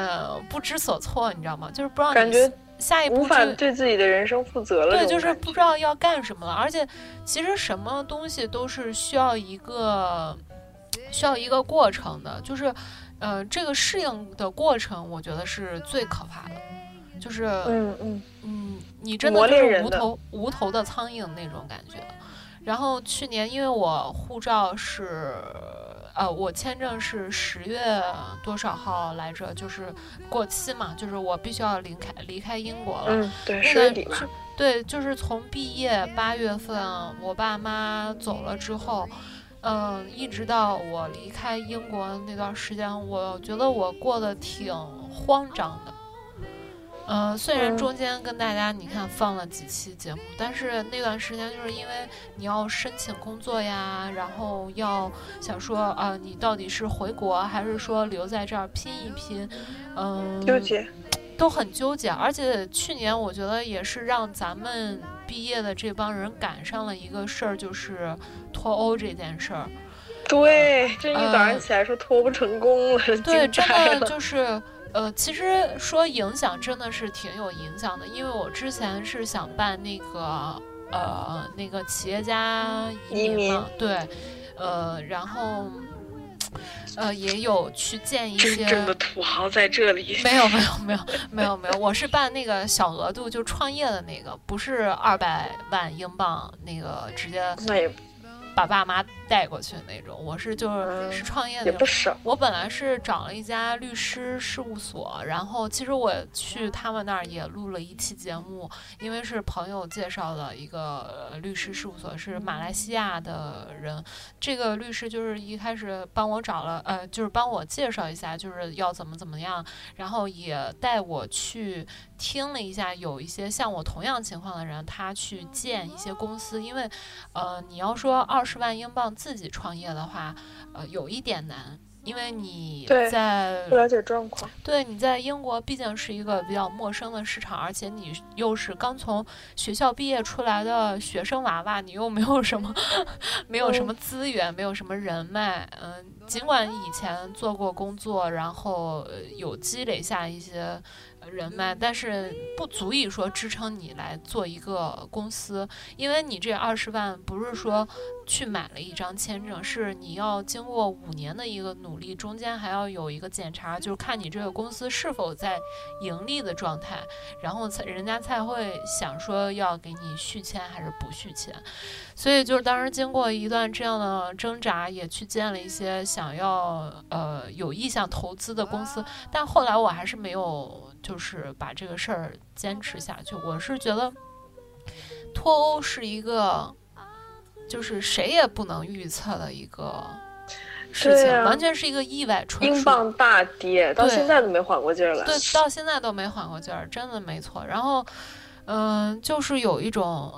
不知所措，你知道吗？就是不知道你感觉下一步无法就对自己的人生负责了。对，就是不知道要干什么了。而且，其实什么东西都是需要一个需要一个过程的，就是呃，这个适应的过程，我觉得是最可怕的。就是嗯嗯，嗯，你真的就是无头无头的苍蝇那种感觉。然后去年因为我护照是，呃，我签证是十月多少号来着？就是过期嘛，就是我必须要离开离开英国了。嗯，对，是对，就是从毕业八月份，我爸妈走了之后，嗯、一直到我离开英国那段时间，我觉得我过得挺慌张的。嗯、虽然嗯中间跟大家你看放了几期节目，但是那段时间就是因为你要申请工作呀，然后要想说啊、你到底是回国还是说留在这儿拼一拼，嗯，纠结，都很纠结，而且去年我觉得也是让咱们毕业的这帮人赶上了一个事儿，就是脱欧这件事儿。对，这一早上嗯起来说脱不成功了，对，真惊呆了。的就是，呃，其实说影响真的是挺有影响的，因为我之前是想办那个呃那个企业家移移民嘛，对，呃，然后呃也有去见一些真正的土豪在这里。没有没有没有没有没有，我是办那个小额度就创业的那个，不是二百万英镑那个直接把爸妈带过去的那种，我是就是嗯是创业的。也不少。我本来是找了一家律师事务所，然后其实我去他们那儿也录了一期节目，因为是朋友介绍的一个呃律师事务所，是马来西亚的人。这个律师就是一开始帮我找了，呃，就是帮我介绍一下，就是要怎么怎么样，然后也带我去听了一下，有一些像我同样情况的人，他去建一些公司，因为，呃，你要说二十万英镑自己创业的话，呃，有一点难。因为你在不了解状况。对，你在英国毕竟是一个比较陌生的市场，而且你又是刚从学校毕业出来的学生娃娃，你又没有什么，没有什么资源，没有什么人脉。嗯，尽管以前做过工作，然后呃有积累下一些呃人脉，但是不足以说支撑你来做一个公司，因为你这二十万不是说去买了一张签证，是你要经过五年的一个努力，中间还要有一个检查，就是看你这个公司是否在盈利的状态，然后才人家才会想说要给你续签还是不续签。所以就是当时经过一段这样的挣扎，也去见了一些想要呃有意向投资的公司，但后来我还是没有就是把这个事儿坚持下去。我是觉得脱欧是一个就是谁也不能预测的一个事情，啊完全是一个意外纯。英镑大跌，到现在都没缓过劲儿来。对，到现在都没缓过劲儿，真的没错。然后，嗯、就是有一种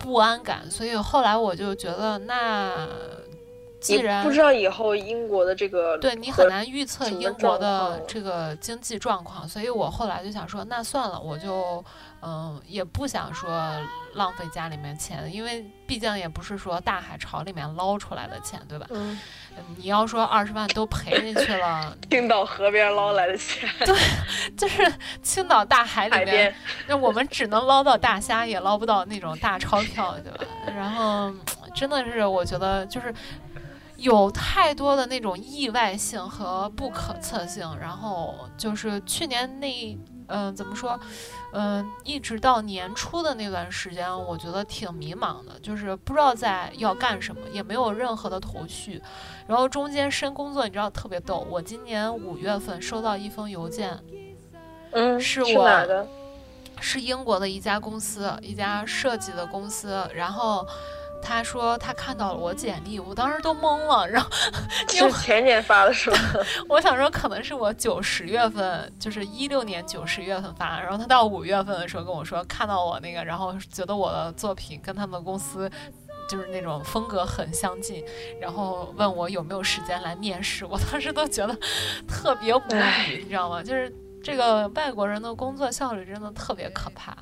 不安感，所以后来我就觉得，那既然不知道以后英国的这个对你很难预测英国的这个经济状况，所以我后来就想说，那算了，我就嗯也不想说浪费家里面钱，因为毕竟也不是说大海潮里面捞出来的钱，对吧？嗯，嗯你要说二十万都赔进去了，青岛河边捞来的钱，对就是青岛大海里面，那我们只能捞到大虾，也捞不到那种大钞票，对吧？然后真的是，我觉得就是有太多的那种意外性和不可测性。然后就是去年那，嗯、怎么说？嗯、一直到年初的那段时间，我觉得挺迷茫的，就是不知道在要干什么，也没有任何的头绪。然后中间申工作，你知道特别逗，我今年五月份收到一封邮件，嗯，是是我哪的？是英国的一家公司，一家设计的公司。然后他说他看到了我简历，我当时都懵了。然后 因为是前年发的是吧？我想说可能是我九十月份，就是一六年九十月份发，然后他到五月份的时候跟我说看到我那个，然后觉得我的作品跟他们公司。就是那种风格很相近，然后问我有没有时间来面试，我当时都觉得特别无语，你知道吗？就是这个外国人的工作效率真的特别可怕。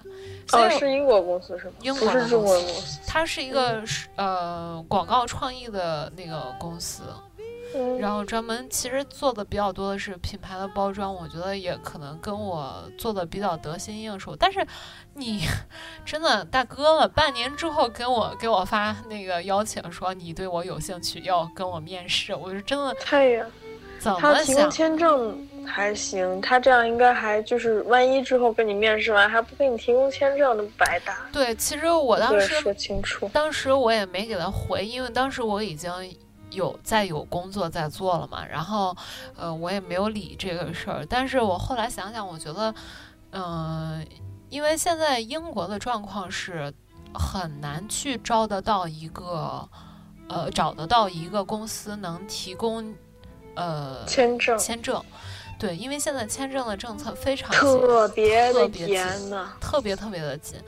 所以哦，是英国公司是吗？英国的不是中公司国公司。它是一个是呃广告创意的那个公司，嗯，然后专门其实做的比较多的是品牌的包装，我觉得也可能跟我做的比较得心应手。但是你 真的大哥了，半年之后给我给我发那个邀请说你对我有兴趣，要跟我面试，我是真的太呀，怎么想他提供？签证还行，他这样应该还就是万一之后跟你面试完还不给你提供签证，那不白搭。对，其实我当时对说清楚。当时我也没给他回，因为当时我已经有在有工作在做了嘛，然后呃我也没有理这个事儿。但是我后来想想，我觉得，嗯、因为现在英国的状况是很难去招得到一个，呃找得到一个公司能提供，呃签证签证。对，因为现在签证的政策非常紧特别的特别严紧呐。特别特别的紧。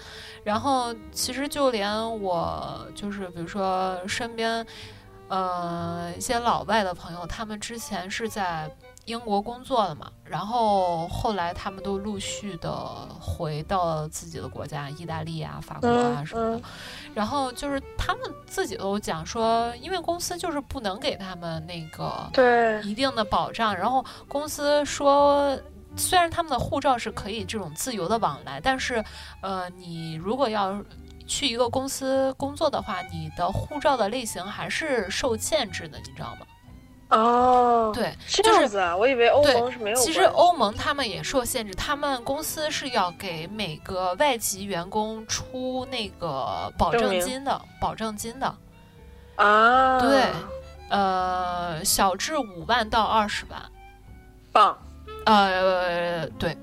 然后其实就连我就是比如说身边，呃一些老外的朋友，他们之前是在英国工作了嘛，然后后来他们都陆续的回到自己的国家，意大利啊、法国啊嗯什么的。嗯然后就是他们自己都讲说，因为公司就是不能给他们那个对，一定的保障。然后公司说，虽然他们的护照是可以这种自由的往来，但是，呃，你如果要去一个公司工作的话，你的护照的类型还是受限制的，你知道吗？哦，对，这就是样子啊，我以为欧盟是没有。其实欧盟他们也受限制，他们公司是要给每个外籍员工出那个保证金的，保证金的。啊，对呃，小至五万到二十万。棒，呃，对，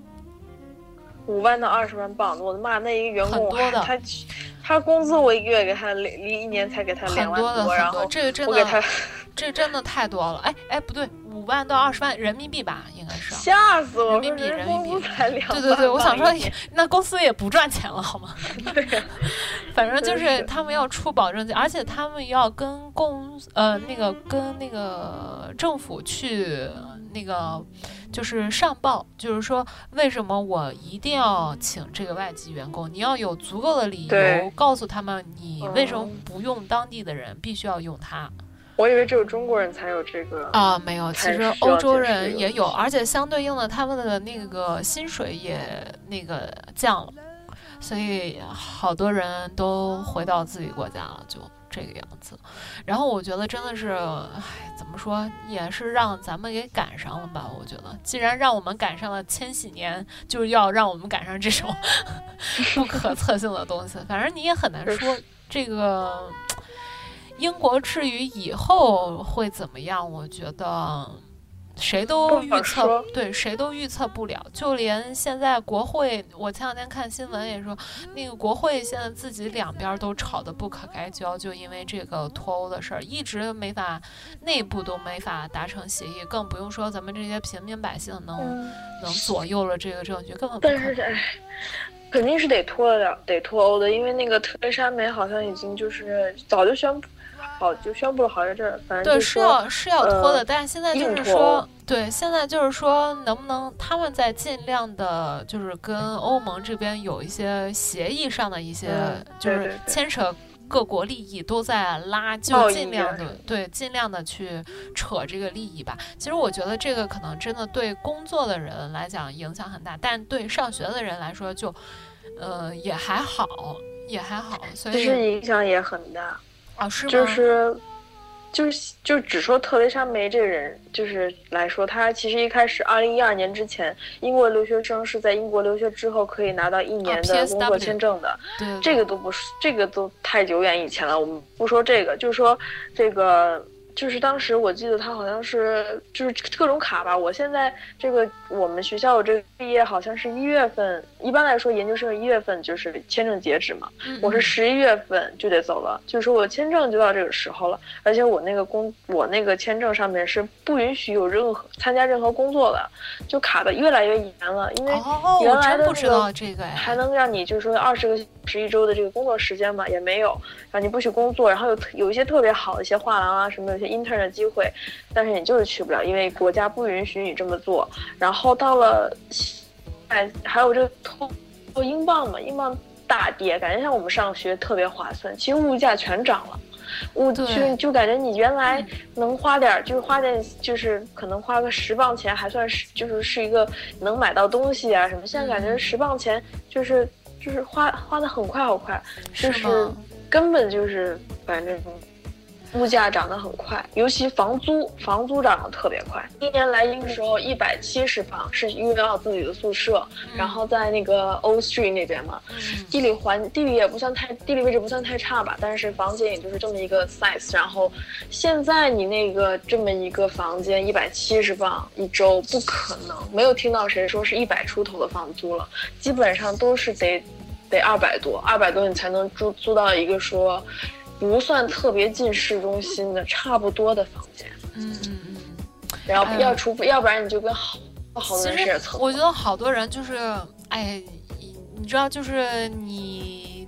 五万到二十万镑，我的妈，那一个员工很多的他 他工资我一个月给他两，一年才给他很两万多的然后很多，这个真我给他的，这真的太多了。哎哎，不对，五万到二十万人民币吧，应该是。吓死我！人民币人民币才两对对对，我想说那公司也不赚钱了，好吗？对呀、反正就是是他们要出保证金，而且他们要跟公呃那个跟那个政府去那个就是上报，就是说为什么我一定要请这个外籍员工？你要有足够的理由对告诉他们你为什么嗯不用当地的人，必须要用他。我以为只有中国人才有这个。啊，没有，其实欧洲人也有，而且相对应的，他们的那个薪水也那个降了，所以好多人都回到自己国家了，就这个样子。然后我觉得真的是，唉，怎么说，也是让咱们给赶上了吧？我觉得，既然让我们赶上了千禧年，就是要让我们赶上这种 不可测性的东西。反正你也很难说这个。英国至于以后会怎么样，我觉得谁都预测对谁都预测不了。就连现在国会，我前两天看新闻也说，那个国会现在自己两边都吵得不可开交，就因为这个脱欧的事儿，一直没法内部都没法达成协议，更不用说咱们这些平民百姓能、嗯，能左右了这个证据，根本不但可能是。哎，肯定是得脱得了，得脱欧的，因为那个特蕾莎梅好像已经就是早就宣布，好就宣布了，好像这反正对，是要是要拖的，呃但是现在就是说，对，现在就是说，能不能他们在尽量的，就是跟欧盟这边有一些协议上的一些，嗯就是牵扯各国利益都在拉，就尽量的对，尽量的去扯这个利益吧。其实我觉得这个可能真的对工作的人来讲影响很大，但对上学的人来说就，呃，也还好，也还好。所其实以影响也很大。啊，是吗？就是就是就只说特蕾莎梅这个人，就是来说，她其实一开始二零一二年之前，英国留学生是在英国留学之后可以拿到一年的工作签证的。这个都不是，这个都太久远以前了。我们不说这个，就是说这个，就是当时我记得他好像是就是各种卡吧。我现在这个我们学校这个毕业好像是一月份，一般来说研究生一月份就是签证截止嘛。嗯我是嗯十一月份就得走了，就是说我签证就到这个时候了，而且我那个工，我那个签证上面是不允许有任何参加任何工作的，就卡的越来越严了，因为哦，原我真不知来的这个哎，还能让你就是说二十个小时一周的这个工作时间嘛，也没有，然后你不许工作，然后有有一些特别好的一些画廊啊什么，有些 intern 的机会，但是你就是去不了，因为国家不允许你这么做。然后到了，哎，还有这个通英镑嘛，英镑大跌，感觉像我们上学特别划算，其实物价全涨了。物对就就感觉你原来能花点儿，就是花点，就是可能花个十磅钱还算是，就是是一个能买到东西啊什么。现在感觉嗯十磅钱就是就是花花的很快好快，就是根本就是反正物价涨得很快，尤其房租，房租涨得特别快。一年来英的时候，一百七十磅是因为要自己的宿舍，然后在那个 O Street 那边嘛，嗯地理环地理也不算太地理位置不算太差吧，但是房间也就是这么一个 size。然后现在你那个这么一个房间一百七十磅一周，不可能，没有听到谁说是一百出头的房租了，基本上都是得得二百多，二百多你才能租租到一个说不算特别近市中心的差不多的房间。嗯嗯嗯。然后哎要除非要不然你就跟好好多人实。我觉得好多人就是，哎，你你知道，就是你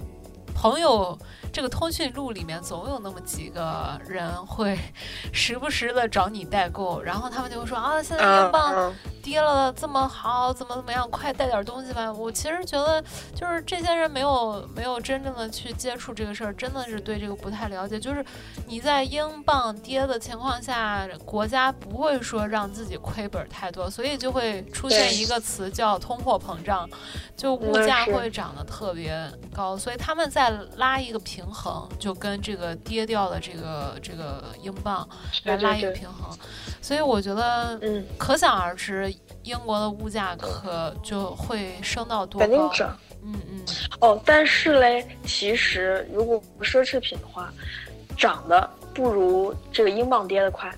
朋友这个通讯录里面总有那么几个人会 时不时的找你代购，然后他们就会说啊，现在英嗯镑嗯，跌了这么好，怎么怎么样，快带点东西吧。我其实觉得，就是这些人没有没有真正的去接触这个事儿，真的是对这个不太了解。就是你在英镑跌的情况下，国家不会说让自己亏本太多，所以就会出现一个词叫通货膨胀，就物价会涨得特别高，所以他们在拉一个平衡，就跟这个跌掉的这个这个英镑来拉一个平衡。所以我觉得，嗯，可想而知，英国的物价可就会升到多高？肯定涨。嗯嗯，哦，但是嘞，其实如果不奢侈品的话，涨的不如这个英镑跌的快，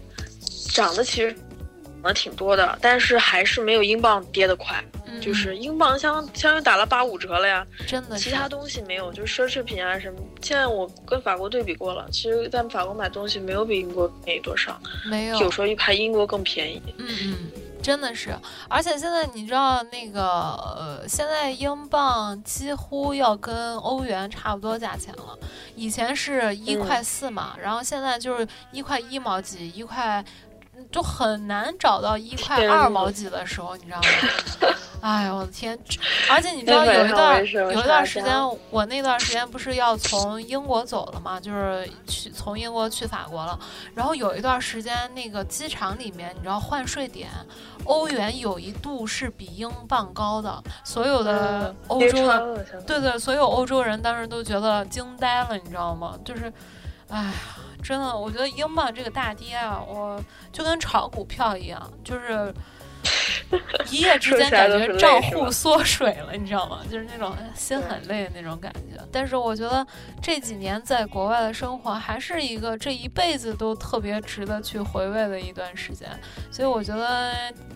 涨的其实涨的挺多的，但是还是没有英镑跌得快。嗯就是英镑相相当于打了八五折了呀，真的其他东西没有，就是奢侈品啊什么。现在我跟法国对比过了，其实在法国买东西没有比英国便宜多少，没有，有时候还英国更便宜。嗯嗯，真的是，而且现在你知道那个呃，现在英镑几乎要跟欧元差不多价钱了。以前是一块四嘛，然后现在就是一块一毛几，一块就很难找到一块二毛几的时候，你知道吗？哎呦我的天！而且你知道有一段有一段时间，我那段时间不是要从英国走了嘛，就是去从英国去法国了。然后有一段时间，那个机场里面，你知道换税点，欧元有一度是比英镑高的，所有的欧洲的，对对，所有欧洲人当时都觉得惊呆了，你知道吗？就是，哎呀，真的，我觉得英镑这个大跌啊，我就跟炒股票一样，就是。一夜之间感觉账户缩水了，你知道吗？就是那种心很累的那种感觉。但是我觉得这几年在国外的生活还是一个这一辈子都特别值得去回味的一段时间。所以我觉得，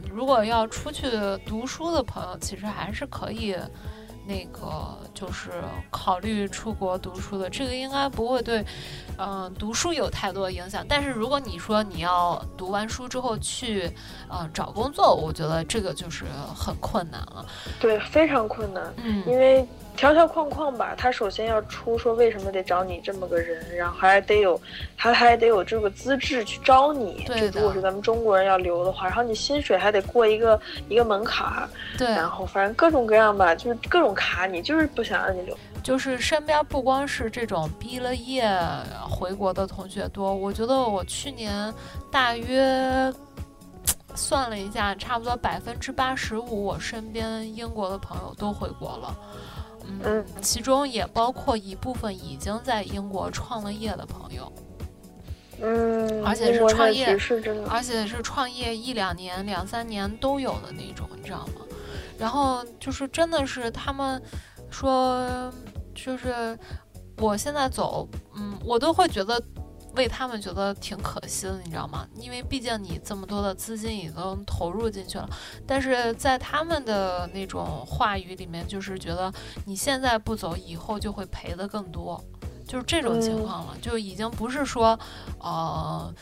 如果要出去读书的朋友，其实还是可以。那个就是考虑出国读书的，这个应该不会对，嗯，读书有太多影响。但是如果你说你要读完书之后去，嗯，找工作，我觉得这个就是很困难了。对，非常困难。嗯，因为。条条框框吧，他首先要出说为什么得找你这么个人，然后还得有，他还得有这个资质去招你。对如果是咱们中国人要留的话，然后你薪水还得过一个一个门槛儿。对。然后反正各种各样吧，就是各种卡你，就是不想让你留。就是身边不光是这种毕了业回国的同学多，我觉得我去年大约算了一下，差不多百分之八十五，我身边英国的朋友都回国了。嗯，其中也包括一部分已经在英国创了业的朋友，嗯，而且是创业，而且是创业一两年、两三年都有的那种，你知道吗？然后就是真的是他们说，就是我现在走，嗯，我都会觉得。为他们觉得挺可惜的，你知道吗？因为毕竟你这么多的资金已经投入进去了，但是在他们的那种话语里面，就是觉得你现在不走，以后就会赔的更多。就是这种情况了，就已经不是说，呃，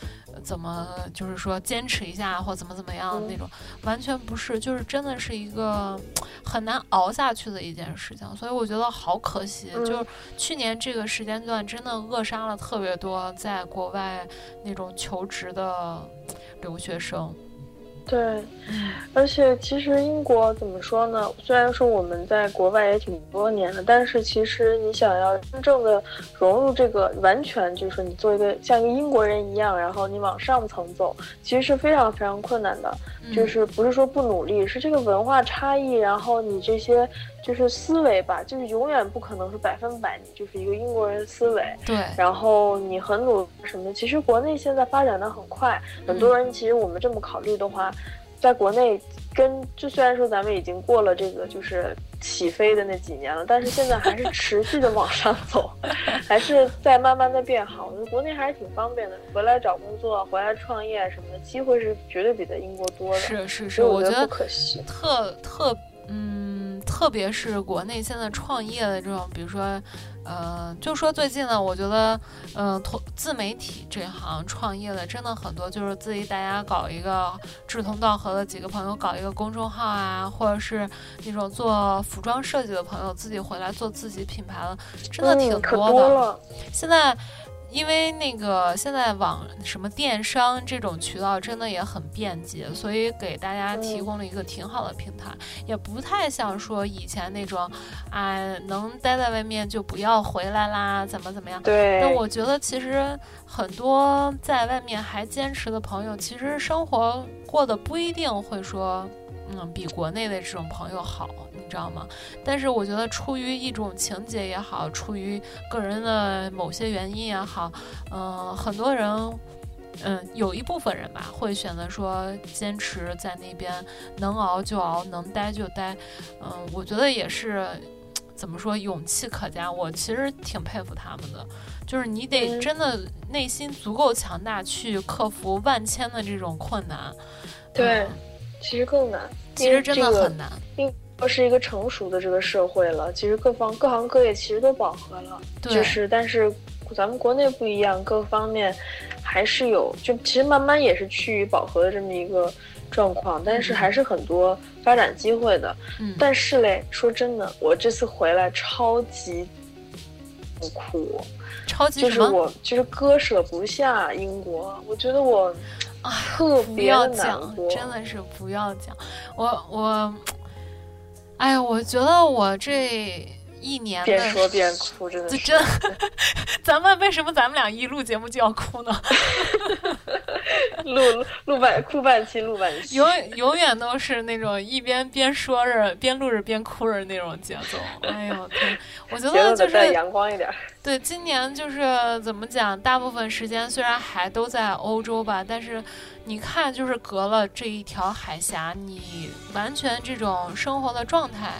怎么就是说坚持一下或怎么怎么样那种，完全不是，就是真的是一个很难熬下去的一件事情，所以我觉得好可惜，就是去年这个时间段真的扼杀了特别多在国外那种求职的留学生。对，而且其实英国怎么说呢？虽然说我们在国外也挺多年的，但是其实你想要真正的融入这个，完全就是你做一个像一个英国人一样，然后你往上层走，其实是非常非常困难的。就是不是说不努力，是这个文化差异，然后你这些就是思维吧，就是永远不可能是百分百，你就是一个英国人思维。对。然后你很努什么？其实国内现在发展的很快，很多人其实我们这么考虑的话，在国内跟就虽然说咱们已经过了这个就是。起飞的那几年了，但是现在还是持续的往上走，还是在慢慢的变好。我觉得国内还是挺方便的，回来找工作、回来创业什么的，机会是绝对比在英国多的。是是是，我觉得不可惜。特特嗯，特别是国内现在创业的这种，比如说。呃，就说最近呢，我觉得，嗯，同自媒体这行创业的真的很多，就是自己大家搞一个志同道合的几个朋友搞一个公众号啊，或者是那种做服装设计的朋友自己回来做自己品牌的，真的挺多的。现在。因为那个现在网什么电商这种渠道真的也很便捷，所以给大家提供了一个挺好的平台，也不太像说以前那种，啊，能待在外面就不要回来啦，怎么怎么样？对。那我觉得其实很多在外面还坚持的朋友，其实生活过得不一定会说。嗯，比国内的这种朋友好，你知道吗？但是我觉得出于一种情节也好，出于个人的某些原因也好，嗯，很多人，嗯，有一部分人吧，会选择说坚持在那边，能熬就熬，能待就待。嗯，我觉得也是，怎么说，勇气可嘉。我其实挺佩服他们的，就是你得真的内心足够强大，去克服万千的这种困难。对。其实更难，其实真的很难。英国是一个成熟的这个社会了，其实各方各行各业其实都饱和了。就是，但是咱们国内不一样，各方面还是有，就其实慢慢也是趋于饱和的这么一个状况，但是还是很多发展机会的。嗯，但是嘞，说真的，我这次回来超级苦，超级就是？我就是割舍不下英国，我觉得我不要讲，真的是不要讲。我我，哎呀，我觉得我这一年的边说边哭，真的是。这真，咱们为什么咱们俩一录节目就要哭呢？录录录半哭半期，录半期。永永远都是那种一边边说着边录着边哭着那种节奏。哎呦天，我觉得就是阳光一点。对今年就是怎么讲，大部分时间虽然还都在欧洲吧，但是你看就是隔了这一条海峡，你完全这种生活的状态。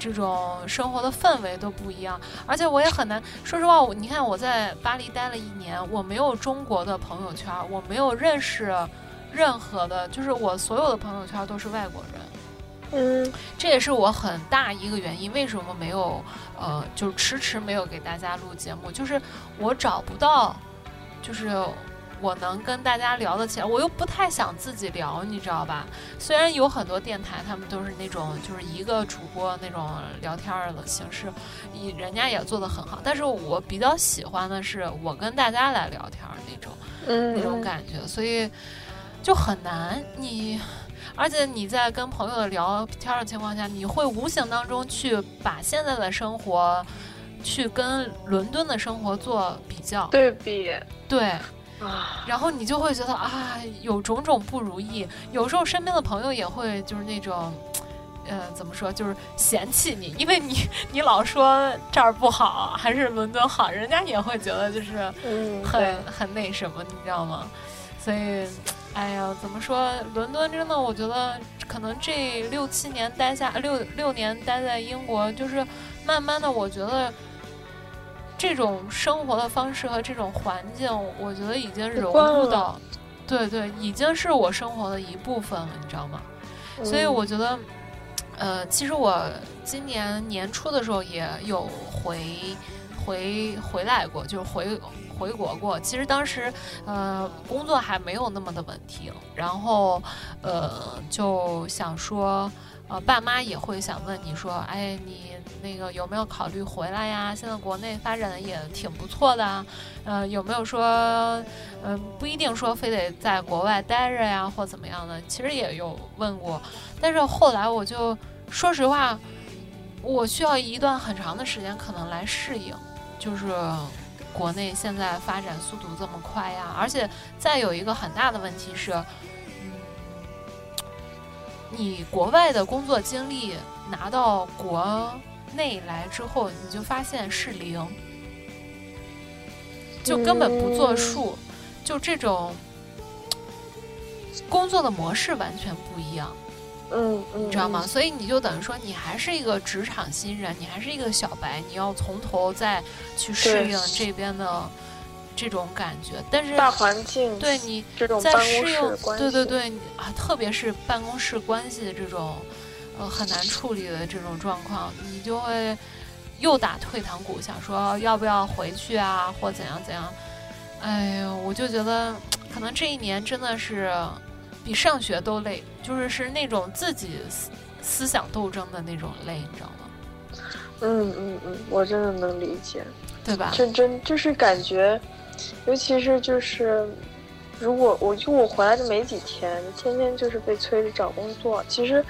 这种生活的氛围都不一样，而且我也很难说实话。我你看我在巴黎待了一年，我没有中国的朋友圈，我没有认识任何的，就是我所有的朋友圈都是外国人。嗯，这也是我很大一个原因，为什么没有呃，就迟迟没有给大家录节目，就是我找不到，就是我能跟大家聊得起来，我又不太想自己聊，你知道吧？虽然有很多电台，他们都是那种就是一个主播那种聊天儿的形式，以人家也做得很好，但是我比较喜欢的是我跟大家来聊天儿那种。嗯，那种感觉，所以就很难。你，而且你在跟朋友的聊天的情况下，你会无形当中去把现在的生活去跟伦敦的生活做比较，对比对，啊，然后你就会觉得啊，有种种不如意。有时候身边的朋友也会就是那种。呃，怎么说？就是嫌弃你，因为你 你老说这儿不好，还是伦敦好，人家也会觉得就是很很那什么，你知道吗？所以，哎呀，怎么说？伦敦真的，我觉得可能这六七年待下，六六年待在英国，就是慢慢的，我觉得这种生活的方式和这种环境，我觉得已经融入到，对对，已经是我生活的一部分了，你知道吗？所以嗯我觉得，呃，其实我今年年初的时候也有回回回来过，就是回回国过。其实当时呃工作还没有那么的稳定，然后呃就想说。呃，爸妈也会想问你说，哎，你那个有没有考虑回来呀？现在国内发展的也挺不错的啊，呃，有没有说，嗯、不一定说非得在国外待着呀，或怎么样的？其实也有问过，但是后来我就说实话，我需要一段很长的时间可能来适应，就是国内现在发展速度这么快呀，而且再有一个很大的问题是，你国外的工作经历拿到国内来之后，你就发现是零，就根本不作数，就这种工作的模式完全不一样。嗯嗯，你知道吗？所以你就等于说，你还是一个职场新人，你还是一个小白，你要从头再去适应这边的这种感觉。但是大环境对你这种在适应，关，对对对啊，特别是办公室关系的这种呃很难处理的这种状况，你就会又打退堂鼓，想说要不要回去啊，或怎样怎样。哎呦，我就觉得可能这一年真的是比上学都累，就是是那种自己思思想斗争的那种累，你知道吗？嗯嗯嗯，我真的能理解。对吧？这真就是感觉，尤其是就是，如果我就我回来的没几天，天天就是被催着找工作，其实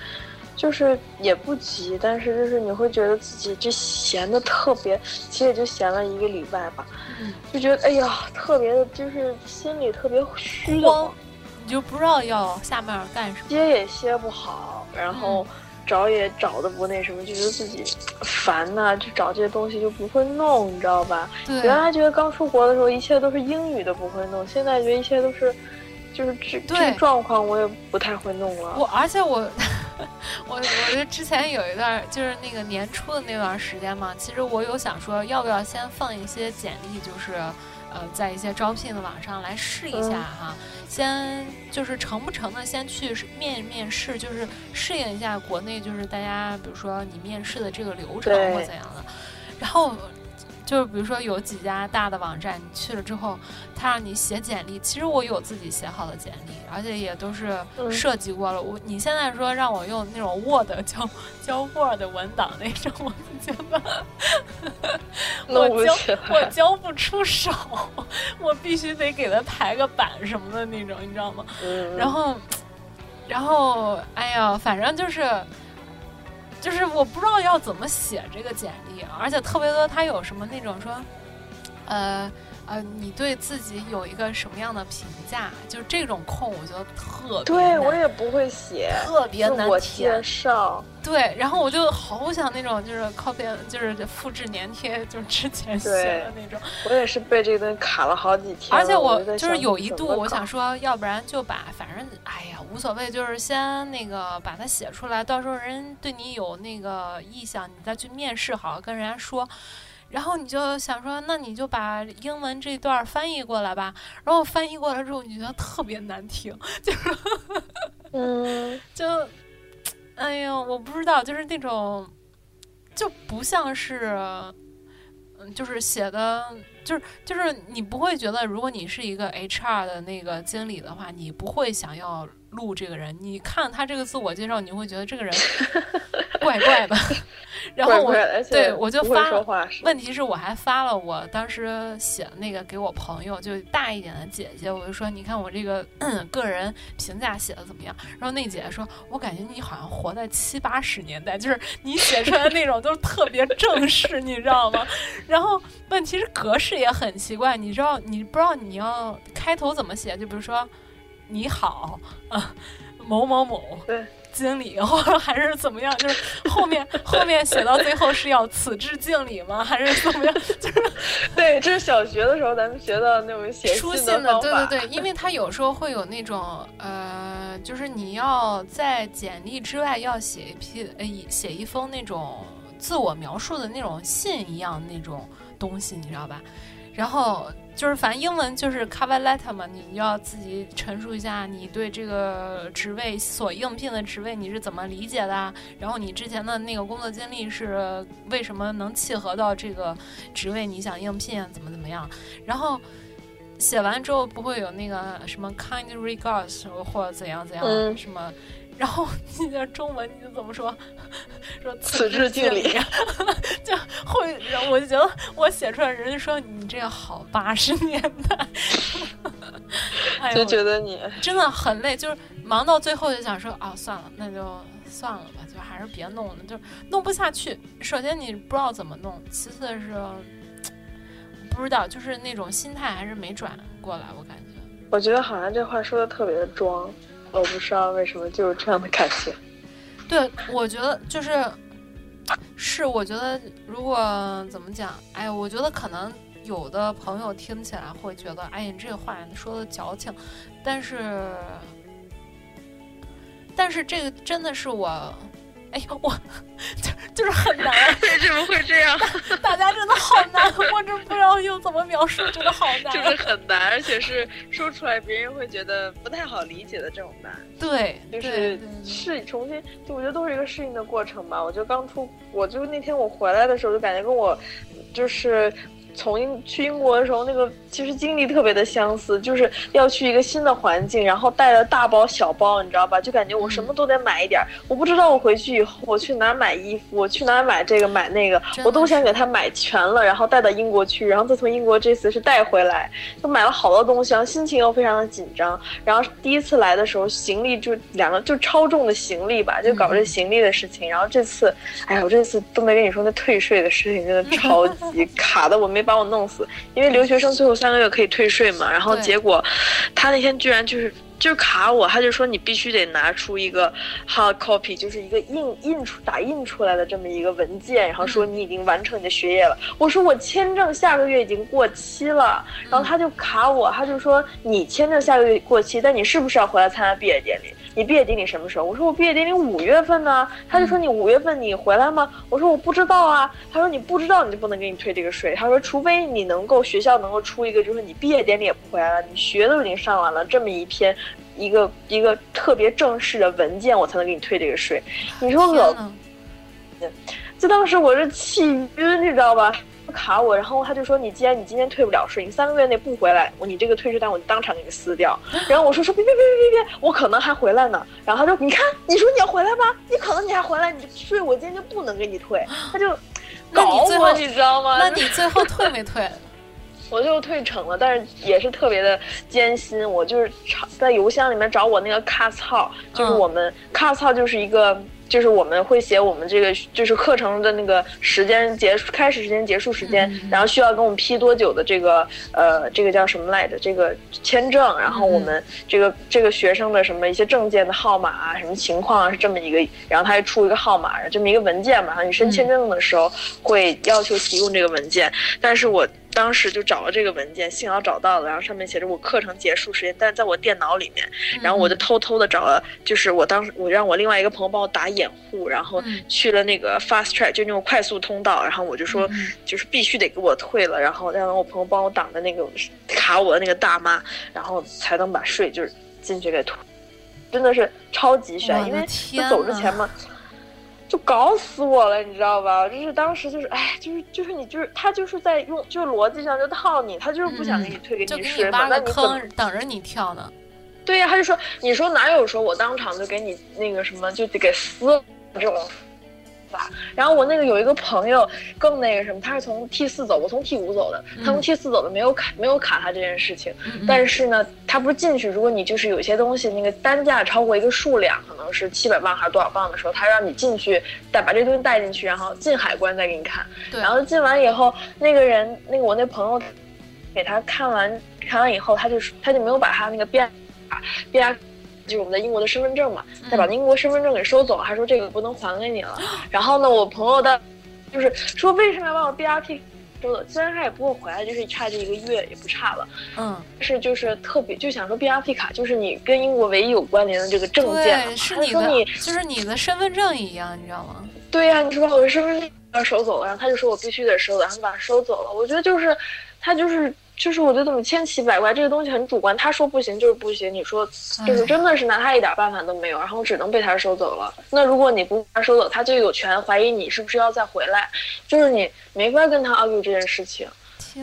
就是也不急，但是就是你会觉得自己这闲的特别，其实也就闲了一个礼拜吧，嗯就觉得哎呀，特别的，就是心里特别虚的慌慌，你就不知道要下面干什么。歇也歇不好，然后找也找的不那什么，就觉得自己烦呐、就找这些东西就不会弄，你知道吧？原来觉得刚出国的时候一切都是英语都不会弄，现在觉得一切都是，就是这这个状况我也不太会弄了。我而且我我我就之前有一段就是那个年初的那段时间嘛，其实我有想说要不要先放一些简历，就是呃在一些招聘的网上来试一下嗯。哈，先就是成不成的先去面面试，就是适应一下国内就是大家比如说你面试的这个流程或怎样的，然后。就是比如说有几家大的网站，你去了之后，他让你写简历，其实我有自己写好的简历，而且也都是嗯设计过了。我你现在说让我用那种 Word 交交 Word 文档那种，我就觉得 我交我来。交不出手，我必须得给他排个版什么的那种，你知道吗？嗯，然后，然后，哎呀，反正就是，就是我不知道要怎么写这个简历，而且特别多，他有什么那种说，呃呃，你对自己有一个什么样的评价？就这种空，我觉得特别对我也不会写，特别难填介。绍。对，然后我就好想那种就是 copy，就是复制粘贴，就是之前写的那种。我也是被这个东西卡了好几天。而且我就是有一度，我想说，要不然就把，反正哎呀无所谓，就是先那个把它写出来，到时候人对你有那个意向，你再去面试，好好跟人家说。然后你就想说，那你就把英文这段翻译过来吧。然后翻译过来之后，你觉得特别难听，就是嗯，就，哎呀，我不知道，就是那种，就不像是，嗯，就是写的，就是就是你不会觉得，如果你是一个 HR 的那个经理的话，你不会想要录这个人。你看他这个自我介绍，你会觉得这个人怪怪的。然后我对我就发问题是我还发了我当时写的那个给我朋友，就大一点的姐姐，我就说你看我这个个人评价写的怎么样？然后那姐姐说，我感觉你好像活在七八十年代，就是你写出来的那种都是特别正式，你知道吗？然后问题是格式也很奇怪，你知道你不知道你要开头怎么写？就比如说你好啊，某某某。对。经理，或者还是怎么样？就是后面 后面写到最后是要此致敬礼吗？还是怎么样？就是对，这是小学的时候咱们学到那种写书信的。对对对，因为他有时候会有那种呃，就是你要在简历之外要写一批呃一写一封那种自我描述的那种信一样那种东西，你知道吧？然后就是反正英文就是 cover letter 嘛，你要自己陈述一下你对这个职位所应聘的职位你是怎么理解的啊，然后你之前的那个工作经历是为什么能契合到这个职位你想应聘，怎么怎么样，然后。写完之后不会有那个什么 kind regards 或者怎样怎样、嗯什么，然后你的中文你就怎么说？说此致敬礼，就后我就觉得我写出来，人家说你这个好八十年代，哎就，觉得你真的很累，就是忙到最后就想说啊，算了，那就算了吧，就还是别弄了，就弄不下去。首先你不知道怎么弄，其次是不知道，就是那种心态还是没转过来，我感觉。我觉得好像这话说的特别的装，我不知道为什么就是这样的感觉。对，我觉得就是是，我觉得如果怎么讲，哎，我觉得可能有的朋友听起来会觉得，哎，你这个话说的矫情，但是，但是这个真的是我。哎呦，我就就是很难，为什么会这样？大家真的好难，我真不知道用怎么描述，真的好难。就是很难，而且是说出来别人会觉得不太好理解的这种难。对，就是适重新，就我觉得都是一个适应的过程吧。我就刚出，我就那天我回来的时候，就感觉跟我就是从英去英国的时候那个其实经历特别的相似，就是要去一个新的环境，然后带了大包小包，你知道吧？就感觉我什么都得买一点儿。我不知道我回去以后我去哪儿买衣服，我去哪儿买这个买那个我都想给他买全了，然后带到英国去，然后再从英国这次是带回来，就买了好多东西，然后心情又非常的紧张。然后第一次来的时候，行李就两个就超重的行李吧，就搞这行李的事情。然后这次，哎呀，我这次都没跟你说那退税的事情，真的超级卡的，我 没把我弄死。因为留学生最后三个月可以退税嘛，然后结果他那天居然就是。就是卡我，他就说你必须得拿出一个 hard copy，就是一个印印出打印出来的这么一个文件，然后说你已经完成你的学业了。我说我签证下个月已经过期了，然后他就卡我，他就说你签证下个月过期，但你是不是要回来参加毕业典礼？你毕业典礼什么时候？我说我毕业典礼五月份呢。他就说你五月份你回来吗？我说我不知道啊。他说你不知道你就不能给你退这个税。他说除非你能够学校能够出一个，就是你毕业典礼也不回来了，你学都已经上完了这么一篇。一个一个特别正式的文件，我才能给你退这个税。你说我就当时我是气晕，你知道吧？卡我，然后他就说你既然你今天退不了税，你三个月内不回来，我你这个退税单我就当场给你撕掉。然后我说说别别别别别，我可能还回来呢。然后他说你看，你说你要回来吧，你可能你还回来，你税我今天就不能给你退。他就那搞我，你你知道吗？那你最后退没退？我就退成了，但是也是特别的艰辛。我就是找在邮箱里面找我那个 CAS 号，就是嗯我们、CAS 号就是一个，就是我们会写我们这个就是课程的那个时间结束、开始时间、结束时间，嗯然后需要给我们批多久的这个呃这个叫什么来着？这个签证，然后我们这个这个学生的什么一些证件的号码啊，什么情况啊，是这么一个，然后他还出一个号码，这么一个文件嘛。然后你申签证的时候会要求提供这个文件，但是我当时就找了这个文件，幸好找到了，然后上面写着我课程结束时间，但是在我电脑里面，然后我就偷偷的找了，就是我当时我让我另外一个朋友帮我打掩护，然后嗯。去了那个 fast track，就那种快速通道，然后我就说嗯就是必须得给我退了，然后让我朋友帮我挡着那个卡我的那个大妈，然后才能把税就是进去给退，真的是超级悬，因为就走之前嘛。就搞死我了，你知道吧？就是当时就是，哎，就是就是你就是他就是在用，就是逻辑上就套你，他就是不想给你退给你你税嘛，你等着你跳呢。对呀、他就说，你说哪有说我当场就给你那个什么，就得给撕了这种法。然后我那个有一个朋友更那个什么，他是从 T 四走，我从 T 五走的，他从嗯 T 四走的没有卡没有卡他这件事情。嗯但是呢，他不是进去，如果你就是有些东西那个单价超过一个数量，可能是七百磅还是多少磅的时候，他让你进去带把这东西带进去，然后进海关再给你看。然后进完以后，那个人，那个我那朋友，给他看完看完以后，他就他就没有把他那个 B I 就是我们在英国的身份证嘛，他把英国身份证给收走了，还说这个不能还给你了。然后呢，我朋友的，就是说为什么要把我 B R T 收走？虽然他也不会回来，就是差这一个月也不差了，嗯，但是就是特别就想说 B R T 卡就是你跟英国唯一有关联的这个证件嘛对，是他你的说你，就是你的身份证一样，你知道吗？对呀、你说把我的身份证要收走了，然后他就说我必须得收走，然后把它收走了。我觉得就是，他就是就是我觉得怎么千奇百怪，这个东西很主观，他说不行就是不行，你说就是哎真的是拿他一点办法都没有，然后只能被他收走了。那如果你不把他收走，他就有权怀疑你是不是要再回来，就是你没法跟他 argue 这件事情。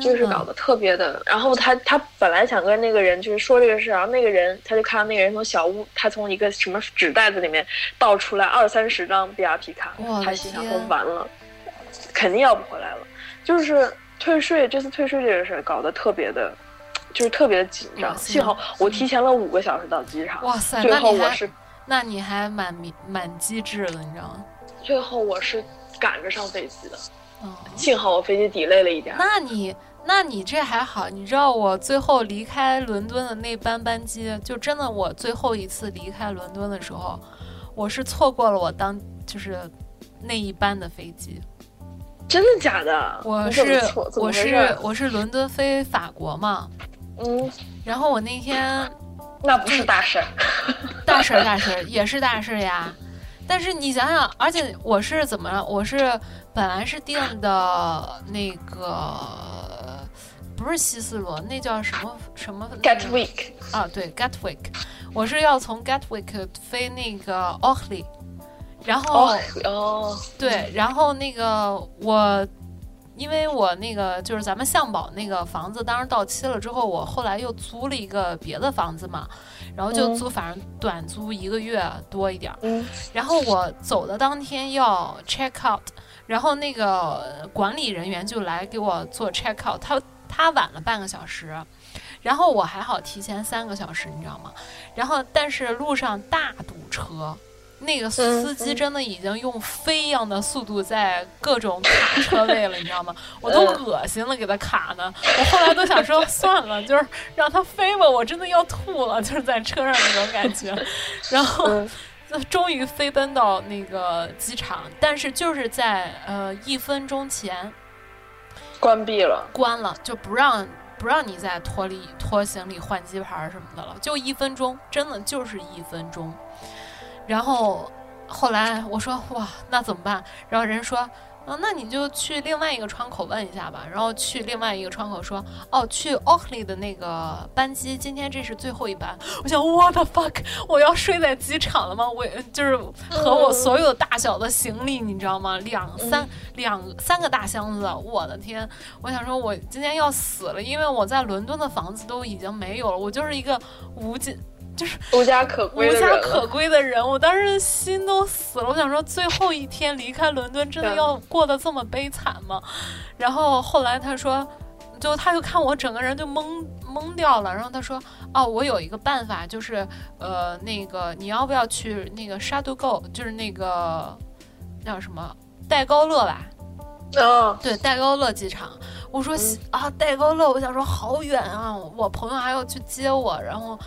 就是搞得特别的。然后他他本来想跟那个人就是说这个事，然后那个人他就看到那个人从小屋，他从一个什么纸袋子里面倒出来二三十张 BRP 卡我，的他心想说完了，肯定要不回来了。就是退税这次退税这个事儿搞得特别的。就是特别的紧张，幸好我提前了五个小时到机场，哇塞，最后我是那你还蛮明蛮机智的，你知道吗？最后我是赶着上飞机的，哦，幸好我飞机 delay 了一点儿。那你那你这还好，你知道我最后离开伦敦的那班班机，就真的我最后一次离开伦敦的时候，我是错过了我当就是那一班的飞机。真的假的？我是我是我是伦敦飞法国嘛，嗯，然后我那天那不是大事儿。大事儿大事儿也是大事儿呀。但是你想想，而且我是怎么了？我是本来是订的那个不是希斯罗，那叫什么什么 Gatwick，啊？对，Gatwick，我是要从 Gatwick 飞那个 Ockley，然后、哦哦，对，然后那个我，因为我那个就是咱们向宝那个房子，当时到期了之后，我后来又租了一个别的房子嘛，然后就嗯租，反正短租一个月多一点儿。嗯然后我走的当天要 check out，然后那个管理人员就来给我做 check out，他他晚了半个小时。然后我还好提前三个小时，你知道吗？然后但是路上大堵车，那个司机嗯真的已经用飞一样的速度在各种卡车位了，你知道吗？我都嗯恶心了，给他卡呢。我后来都想说 算了，就是让他飞吧，我真的要吐了，就是在车上那种感觉。然后。嗯那终于飞奔到那个机场，但是就是在呃一分钟前关闭了。关了，就不让不让你再拖离拖行李、换机牌什么的了，就一分钟，真的就是一分钟。然后后来我说哇，那怎么办？然后人说啊，那你就去另外一个窗口问一下吧。然后去另外一个窗口说，哦，去 Oakley 的那个班机，今天这是最后一班。我想，what the fuck，我要睡在机场了吗？我就是和我所有大小的行李，你知道吗？两三两三个大箱子，我的天！我想说，我今天要死了，因为我在伦敦的房子都已经没有了，我就是一个无尽。就是 无家可归，无家可归的人，我当时心都死了。我想说，最后一天离开伦敦，真的要过得这么悲惨吗？然后后来他说，就他就看我整个人就懵懵掉了。然后他说，哦，我有一个办法，就是呃，那个你要不要去那个沙都 go，就是那个叫什么戴高乐吧？哦，对，戴高乐机场。我说啊，戴高乐，我想说好远啊，我朋友还要去接我，然后。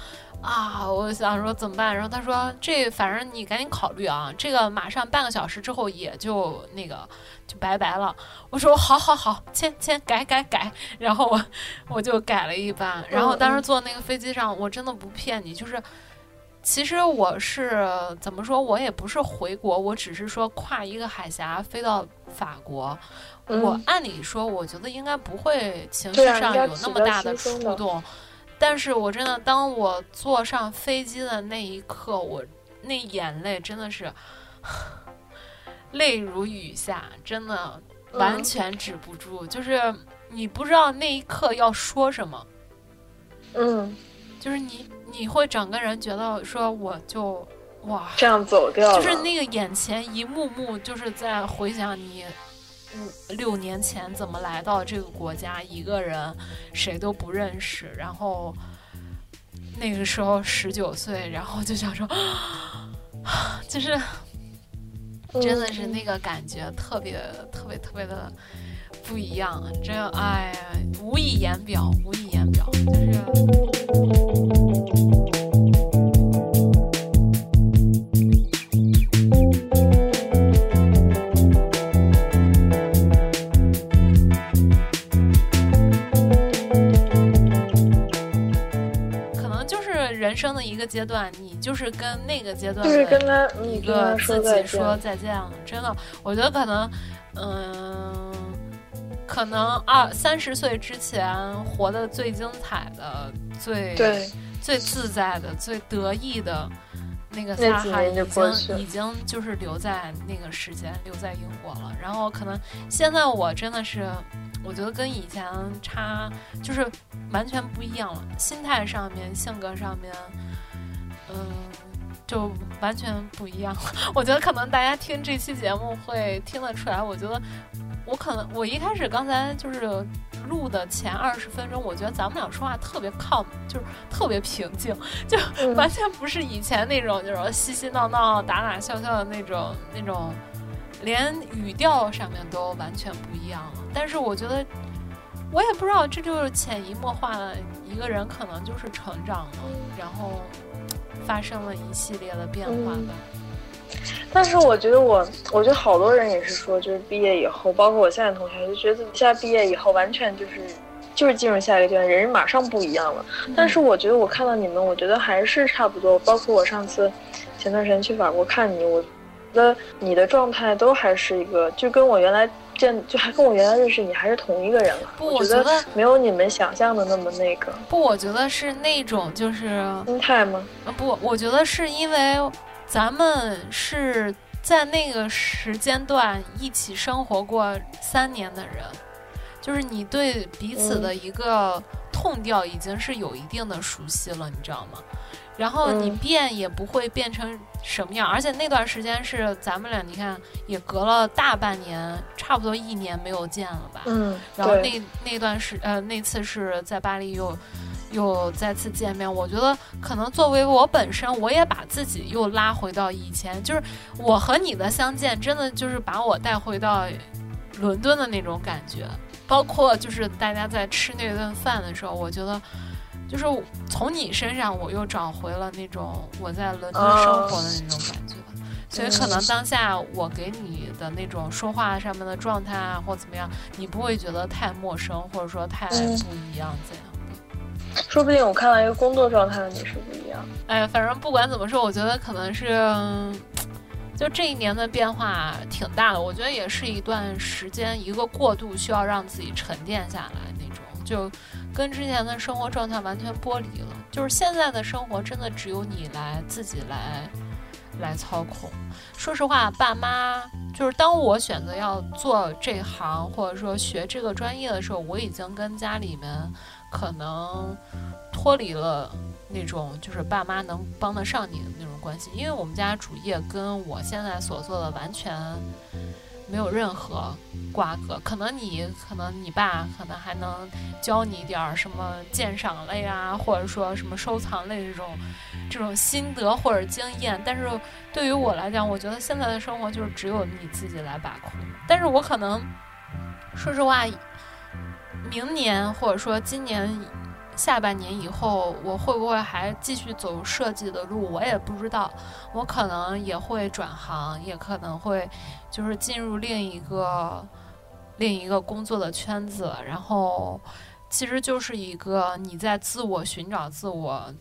啊，我想说怎么办？然后他说：“这反正你赶紧考虑啊，这个马上半个小时之后也就那个就拜拜了。”我说：“好好好，签签改改改。”然后我我就改了一班。然后当时坐那个飞机上，我真的不骗你，就是其实我是怎么说？我也不是回国，我只是说跨一个海峡飞到法国。我按理说，我觉得应该不会情绪上有那么大的触动。但是我真的，当我坐上飞机的那一刻，我那眼泪真的是泪如雨下，真的完全止不住。就是你不知道那一刻要说什么，嗯，就是你你会整个人觉得说我就哇这样走掉了，就是那个眼前一幕幕，就是在回想你。五六年前怎么来到这个国家？一个人，谁都不认识。然后那个时候十九岁，然后就想说，就是真的是那个感觉特别特别特别的不一样。真哎呀，无以言表，无以言表，就是。人生的一个阶段，你就是跟那个阶段就是跟他一个自己说再见了。真的，我觉得可能，嗯，可能二三十岁之前活的最精彩的、最最自在的、最得意的那个撒哈已经已经就是留在那个时间，留在英国了。然后可能现在我真的是。我觉得跟以前差就是完全不一样了，心态上面、性格上面，嗯，就完全不一样了。我觉得可能大家听这期节目会听得出来。我觉得我可能我一开始刚才就是录的前二十分钟，我觉得咱们俩说话特别 calm，就是特别平静，就完全不是以前那种就是嬉嬉闹闹、打打笑笑的那种那种。连语调上面都完全不一样了，但是我觉得，我也不知道，这就是潜移默化的一个人可能就是成长了，然后发生了一系列的变化吧。但是我觉得我，我觉得好多人也是说，就是毕业以后，包括我现在同学，就觉得现在毕业以后完全就是就是进入下一个阶段，人马上不一样了。但是我觉得我看到你们，我觉得还是差不多。包括我上次前段时间去法国看你，我。的你的状态都还是一个，就跟我原来见，就还跟我原来认识你还是同一个人了。不，我觉得没有你们想象的那么那个。不，我觉得是那种就是心态吗？啊，不，我觉得是因为咱们是在那个时间段一起生活过三年的人，就是你对彼此的一个痛调已经是有一定的熟悉了，你知道吗？然后你变也不会变成。什么样？而且那段时间是咱们俩，你看也隔了大半年，差不多一年没有见了吧？嗯。然后那那段时呃那次是在巴黎又又再次见面。我觉得可能作为我本身，我也把自己又拉回到以前，就是我和你的相见，真的就是把我带回到伦敦的那种感觉。包括就是大家在吃那顿饭的时候，我觉得。就是从你身上，我又找回了那种我在伦敦生活的那种感觉，所以可能当下我给你的那种说话上面的状态啊，或怎么样，你不会觉得太陌生，或者说太不一样怎样的？说不定我看到一个工作状态的你是不一样。哎，反正不管怎么说，我觉得可能是，就这一年的变化挺大的，我觉得也是一段时间一个过渡，需要让自己沉淀下来那种，就跟之前的生活状态完全剥离了。就是现在的生活真的只有你来自己来来操控。说实话，爸妈就是当我选择要做这行或者说学这个专业的时候，我已经跟家里面可能脱离了那种就是爸妈能帮得上你的那种关系，因为我们家主业跟我现在所做的完全没有任何瓜葛。可能你可能你爸可能还能教你点儿什么鉴赏类啊，或者说什么收藏类这种这种心得或者经验，但是对于我来讲，我觉得现在的生活就是只有你自己来把控。但是我可能说实话，明年或者说今年下半年以后，我会不会还继续走设计的路，我也不知道。我可能也会转行，也可能会就是进入另一个另一个工作的圈子，然后其实就是一个你在自我寻找、自我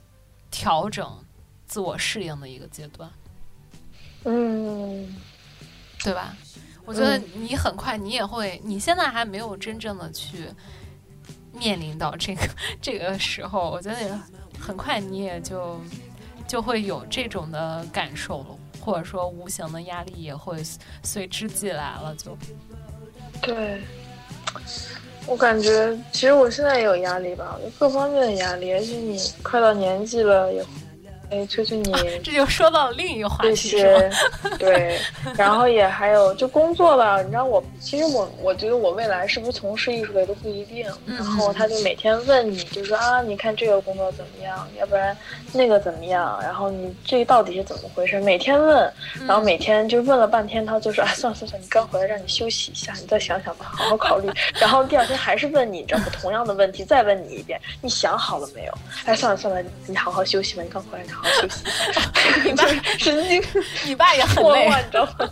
调整、自我适应的一个阶段。嗯，对吧？我觉得你很快你也会，你现在还没有真正的去面临到这个 这个时候，我觉得很快你也就就会有这种的感受了，或者说无形的压力也会随之即来了，就对。我感觉其实我现在也有压力吧，各方面的压力，而且你快到年纪了也。哎，催催你，这就说到了另一个话题，这些对，然后也还有就工作吧，你知道我其实我我觉得我未来是不是从事艺术类都不一定，然后他就每天问你，就说啊，你看这个工作怎么样，要不然那个怎么样，然后你这到底是怎么回事？每天问，然后每天就问了半天，他就说啊，算了算了，你刚回来，让你休息一下，你再想想吧，好好考虑。然后第二天还是问你，这不同样的问题，再问你一遍，你想好了没有？哎，算了算了，你好好休息吧，你刚回来。你爸神经，你爸也很累，你知道吗？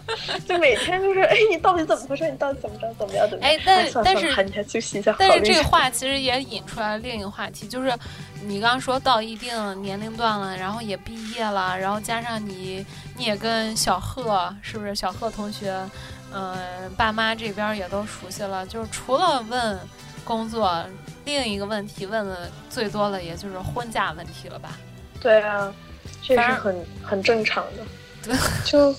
就每天就是，哎，你到底怎么回事？你到底怎么着？怎么样？怎么样？哎，但但是你先休息一下。但是这个话其实也引出来另一个话题，就是你刚刚说到一定年龄段了，然后也毕业了，然后加上你你也跟小贺是不是？小贺同学，嗯，爸妈这边也都熟悉了。就是除了问工作，另一个问题问的最多的，也就是婚嫁问题了吧？对啊。这是很很正常的，就，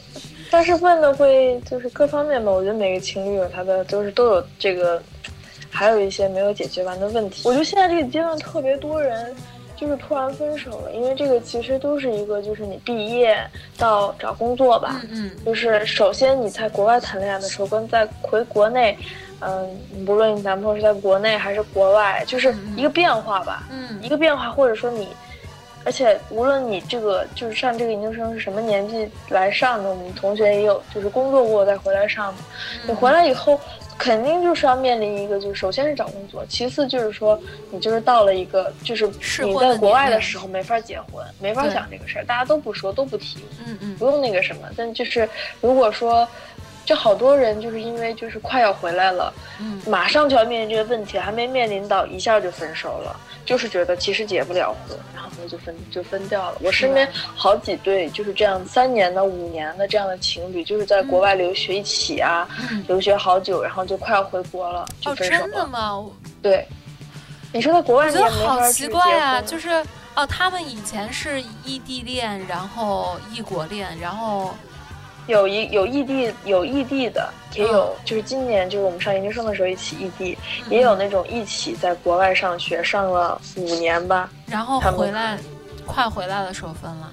但是问的会就是各方面吧。我觉得每个情侣有他的，就是都有这个，还有一些没有解决完的问题。我觉得现在这个阶段特别多人就是突然分手了，因为这个其实都是一个就是你毕业到找工作吧，嗯，就是首先你在国外谈恋爱的时候跟在回国内，嗯，不论你男朋友是在国内还是国外，就是一个变化吧，嗯，一个变化，或者说你。而且无论你这个就是上这个研究生是什么年纪来上的，我们同学也有就是工作过再回来上的。你回来以后，肯定就是要面临一个，就是首先是找工作，其次就是说你就是到了一个就是你在国外的时候没法结婚，没法想这个事儿，大家都不说都不提，嗯嗯，不用那个什么。但就是如果说，就好多人就是因为就是快要回来了，嗯，马上就要面临这个问题，还没面临到一下就分手了。就是觉得其实结不了婚，然后就分就分掉了。我身边好几对就是这样三年的、五年的这样的情侣，就是在国外留学一起啊，留学好久，然后就快要回国了就分手了。真的吗？对，你说在国外你也没法奇怪啊，就是哦，他们以前是异地恋，然后异国恋，然后。有一有异地有异地的，也有就是今年就是我们上研究生的时候一起异地，也有那种一起在国外上学上了五年吧，然后回来，快回来的时候分了，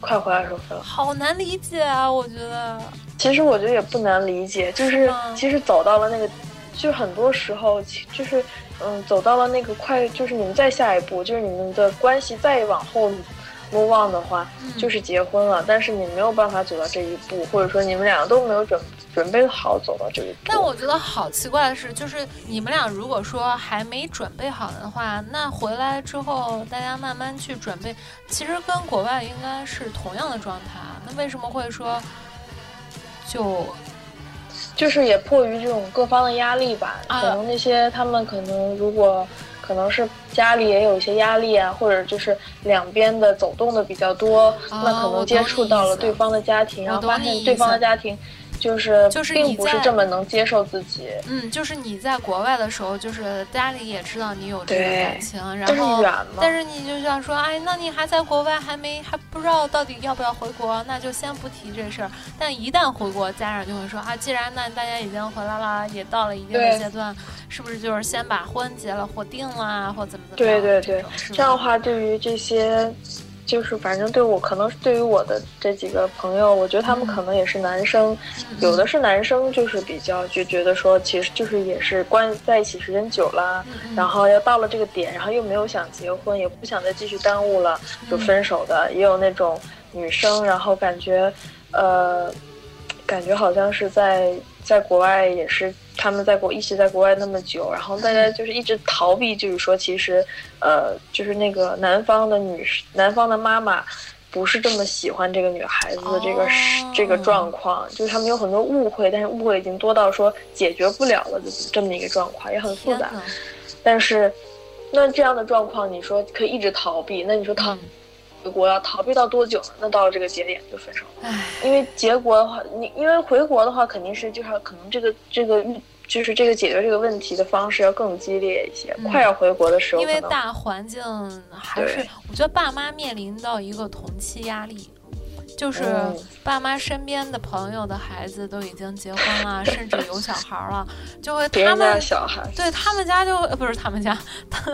快回来的时候分了，好难理解啊！我觉得，其实我觉得也不难理解，就是其实走到了那个，就很多时候就是嗯走到了那个快，就是你们再下一步，就是你们的关系再往后。目望的话，就是结婚了，但是你没有办法走到这一步，或者说你们两个都没有准准备好走到这一步。但我觉得好奇怪的是，就是你们俩如果说还没准备好的话，那回来之后大家慢慢去准备，其实跟国外应该是同样的状态。那为什么会说就就是也迫于这种各方的压力吧？可能那些他们可能如果可能是。家里也有一些压力啊，或者就是两边的走动的比较多，那可能接触到了对方的家庭，然后发现对方的家庭就是并不是这么能接受自己，嗯，就是你在国外的时候，就是家里也知道你有这个感情，然后但是你就想说，哎，那你还在国外，还没还不知道到底要不要回国，那就先不提这事儿。但一旦回国，家长就会说啊，既然那大家已经回来了，也到了一定的阶段，是不是就是先把婚结了或定了啊，或怎么怎么对？对对。这样的话，对于这些，就是反正对我，可能是对于我的这几个朋友，我觉得他们嗯。可能也是男生，有的是男生，就是比较就觉得说，其实就是也是关在一起时间久了，嗯。然后要到了这个点，然后又没有想结婚，也不想再继续耽误了，就嗯。分手的，也有那种女生，然后感觉，呃，感觉好像是在在国外也是他们在国一起在国外那么久，然后大家就是一直逃避，就是说其实，呃，就是那个男方的女男方的妈妈。不是这么喜欢这个女孩子的这个、哦这个状况，就是他们有很多误会，但是误会已经多到说解决不了了的这么一个状况，也很复杂。但是，那这样的状况，你说可以一直逃避，那你说逃嗯回国要逃避到多久呢？那到了这个节点就分手了。因为结国的话，你因为回国的话，肯定是就是可能这个这个就是这个解决这个问题的方式要更激烈一些。嗯快要回国的时候，因为大环境还是，我觉得爸妈面临到一个同期压力。就是嗯爸妈身边的朋友的孩子都已经结婚了，甚至有小孩儿了，就会别人家他们小孩，对他们家就呃不是他们家，他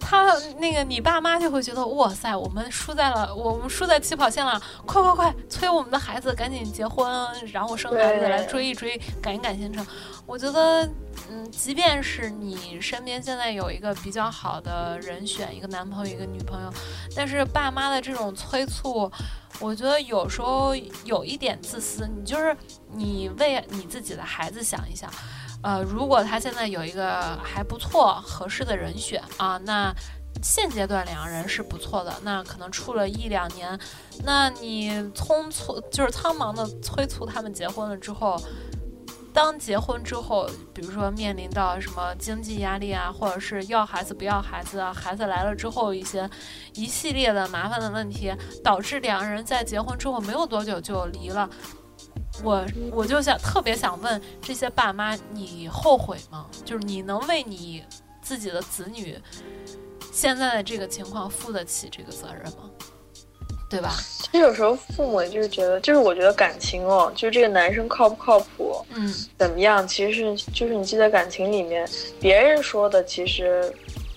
他那个你爸妈就会觉得哇塞，我们输在了，我们输在起跑线了，快快快，催我们的孩子赶紧结婚，然后生孩子来追一追，赶一赶行程。我觉得，嗯，即便是你身边现在有一个比较好的人选，一个男朋友，一个女朋友，但是爸妈的这种催促，我觉得有时候有一点自私。你就是你为你自己的孩子想一想，呃，如果他现在有一个还不错、合适的人选啊，那现阶段两个人是不错的，那可能处了一两年，那你匆促就是苍忙的催促他们结婚了之后。当结婚之后，比如说面临到什么经济压力啊，或者是要孩子不要孩子啊，孩子来了之后一些一系列的麻烦的问题，导致两个人在结婚之后没有多久就离了。我我就想特别想问这些爸妈，你后悔吗？就是你能为你自己的子女现在的这个情况负得起这个责任吗？对吧？其实有时候父母也就是觉得，就是我觉得感情哦，就是这个男生靠不靠谱，嗯怎么样，其实是就是你记在感情里面，别人说的其实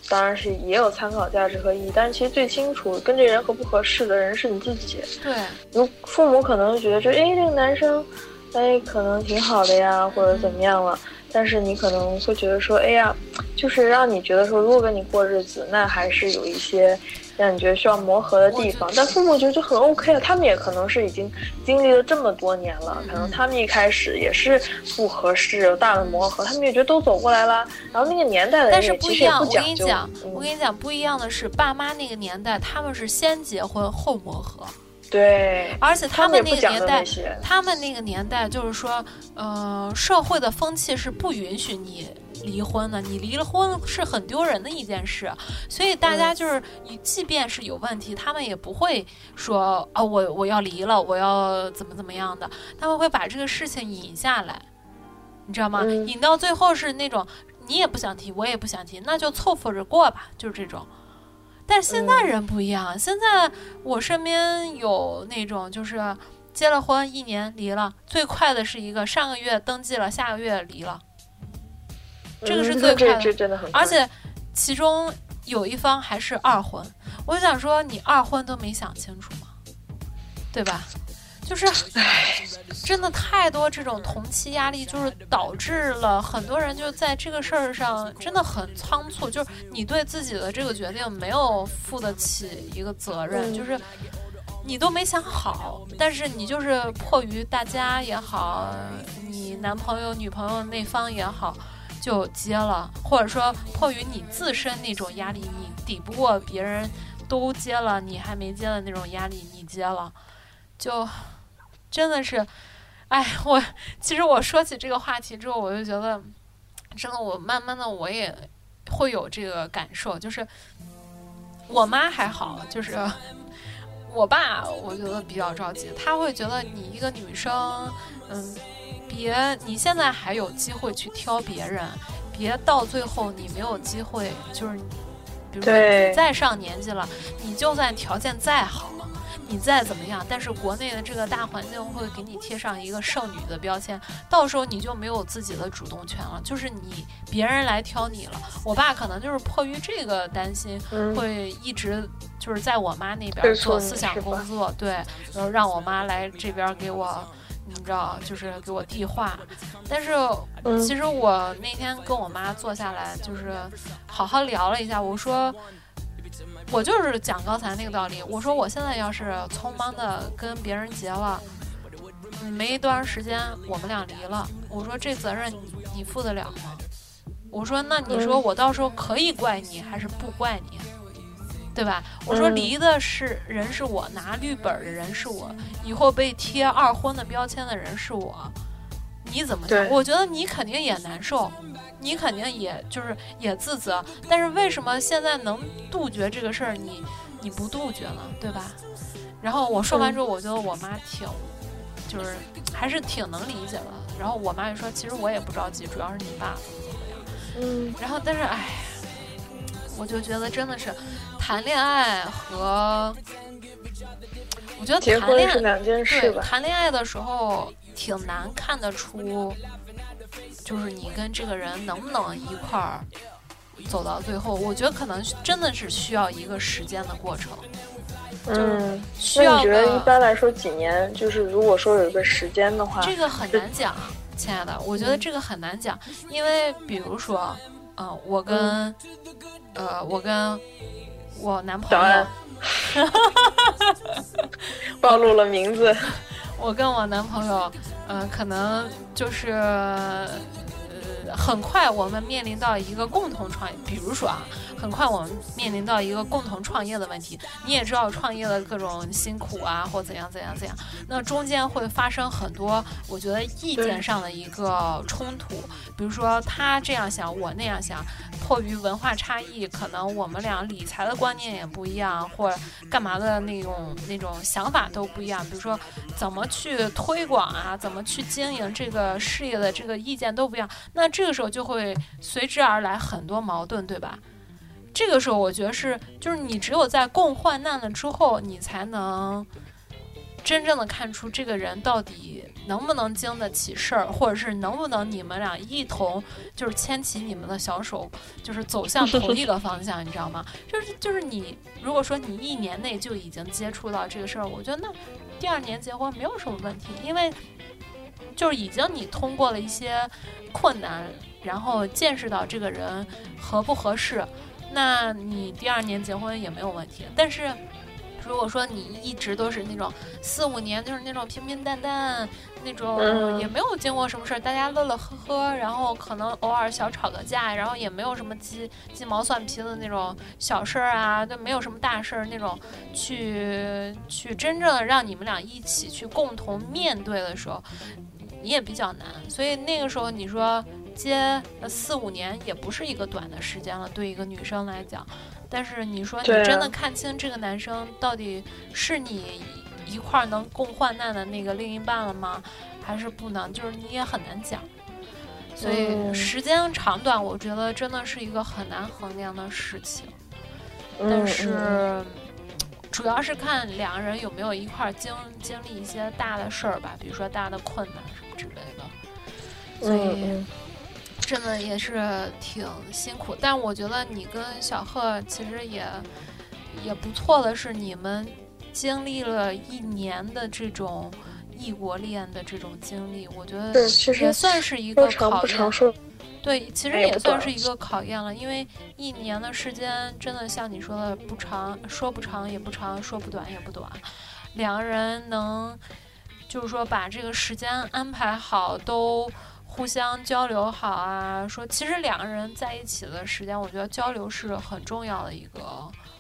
当然是也有参考价值和意义，但是其实最清楚跟这人合不合适的人是你自己。对，如父母可能会觉得说，哎，这个男生，哎，可能挺好的呀，或者怎么样了。但是你可能会觉得说，哎呀，就是让你觉得说，如果跟你过日子，那还是有一些让你觉得需要磨合的地方。但父母觉得就很 OK 了，他们也可能是已经经历了这么多年了，可能他们一开始也是不合适，有大的磨合，他们也觉得都走过来了。然后那个年代的人但是也其实也不一样，我跟你讲，嗯我跟你讲，不一样的是，爸妈那个年代他们是先结婚后磨合，对，而且他们那个年代。他们那个年代就是说，呃，社会的风气是不允许你离婚呢，你离了婚是很丢人的一件事，所以大家嗯就是，你即便是有问题，他们也不会说啊，我我要离了，我要怎么怎么样的，他们会把这个事情引下来，你知道吗？嗯。引到最后是那种你也不想提，我也不想提，那就凑合着过吧，就是这种。但是现在嗯人不一样，现在我身边有那种就是结了婚一年离了，最快的是一个上个月登记了，下个月离了，这个是最快的这真的很快，而且其中有一方还是二婚。我就想说，你二婚都没想清楚吗？对吧？就是，真的太多这种同期压力，就是导致了很多人就在这个事儿上真的很仓促，就是你对自己的这个决定没有负得起一个责任，嗯就是你都没想好，但是你就是迫于大家也好，你男朋友、女朋友那方也好，就接了，或者说迫于你自身那种压力，你抵不过别人都接了，你还没接的那种压力，你接了，就真的是，哎，我其实我说起这个话题之后，我就觉得，真的，我慢慢的我也会有这个感受，就是我妈还好，就是我爸，我觉得比较着急，他会觉得你一个女生，嗯，别你现在还有机会去挑别人，别到最后你没有机会，就是比如说你再上年纪了，你就算条件再好。你再怎么样，但是国内的这个大环境会给你贴上一个剩女的标签，到时候你就没有自己的主动权了，就是你别人来挑你了。我爸可能就是迫于这个担心，嗯，会一直就是在我妈那边做思想工作，对，然后让我妈来这边给我，你知道，就是给我递话。但是嗯其实我那天跟我妈坐下来，就是好好聊了一下，我说。我就是讲刚才那个道理，我说我现在要是匆忙的跟别人结了，嗯没多长时间我们俩离了，我说这责任你你负得了吗？我说那你说嗯我到时候可以怪你还是不怪你？对吧？我说嗯离的是人是我，拿绿本儿的人是我，以后被贴二婚的标签的人是我，你怎么想？对我觉得你肯定也难受，你肯定也就是也自责，但是为什么现在能杜绝这个事儿，你你不杜绝呢？对吧？然后我说完之后，我觉得我妈挺，就是还是挺能理解的。然后我妈就说，其实我也不着急，主要是你爸怎么怎么样。嗯，然后但是哎，我就觉得真的是谈恋爱和，我觉得结谈恋爱婚是两件事对吧？谈恋爱的时候挺难看得出，就是你跟这个人能不能一块儿走到最后。我觉得可能真的是需要一个时间的过程，嗯，需要那你觉得一般来说几年？就是如果说有一个时间的话，这个很难讲，亲爱的，我觉得这个很难讲，因为比如说，嗯、我跟，呃，我跟我男朋友 暴露了名字。我跟我男朋友，呃，可能就是，呃，很快我们面临到一个共同创业，比如说啊，很快我们面临到一个共同创业的问题。你也知道创业的各种辛苦啊，或怎样怎样怎样，那中间会发生很多，我觉得意见上的一个冲突，比如说他这样想，我那样想，迫于文化差异，可能我们俩理财的观念也不一样，或干嘛的那种那种想法都不一样。比如说怎么去推广啊，怎么去经营这个事业的这个意见都不一样，那这个时候就会随之而来很多矛盾，对吧？这个时候我觉得是，就是你只有在共患难了之后，你才能真正的看出这个人到底能不能经得起事儿，或者是能不能你们俩一同就是牵起你们的小手，就是走向 同一个方向，你知道吗？就是就是你如果说你一年内就已经接触到这个事儿，我觉得那第二年结婚没有什么问题，因为就是已经你通过了一些困难，然后见识到这个人合不合适，那你第二年结婚也没有问题。但是如果说你一直都是那种四五年，就是那种平平淡淡，那种嗯也没有经过什么事儿，大家乐乐呵呵，然后可能偶尔小吵个架，然后也没有什么鸡鸡毛蒜皮的那种小事儿啊，就没有什么大事儿那种，去去真正让你们俩一起去共同面对的时候，你也比较难。所以那个时候你说接呃四五年也不是一个短的时间了，对一个女生来讲。但是你说你真的看清这个男生到底是你一块儿能共患难的那个另一半了吗？还是不能？就是你也很难讲。所以嗯时间长短，我觉得真的是一个很难衡量的事情。但嗯是嗯主要是看两个人有没有一块儿经经历一些大的事儿吧，比如说大的困难什么之类的。所以嗯真的也是挺辛苦，但我觉得你跟小贺其实也也不错的是，你们经历了一年的这种异国恋的这种经历，我觉得也算是一个考验对，其实哎也算是一个考验了，因为一年的时间真的像你说的不长，说不长也不长，说不短也不短。两个人能，就是说把这个时间安排好，都互相交流好啊。说其实两个人在一起的时间，我觉得交流是很重要的一个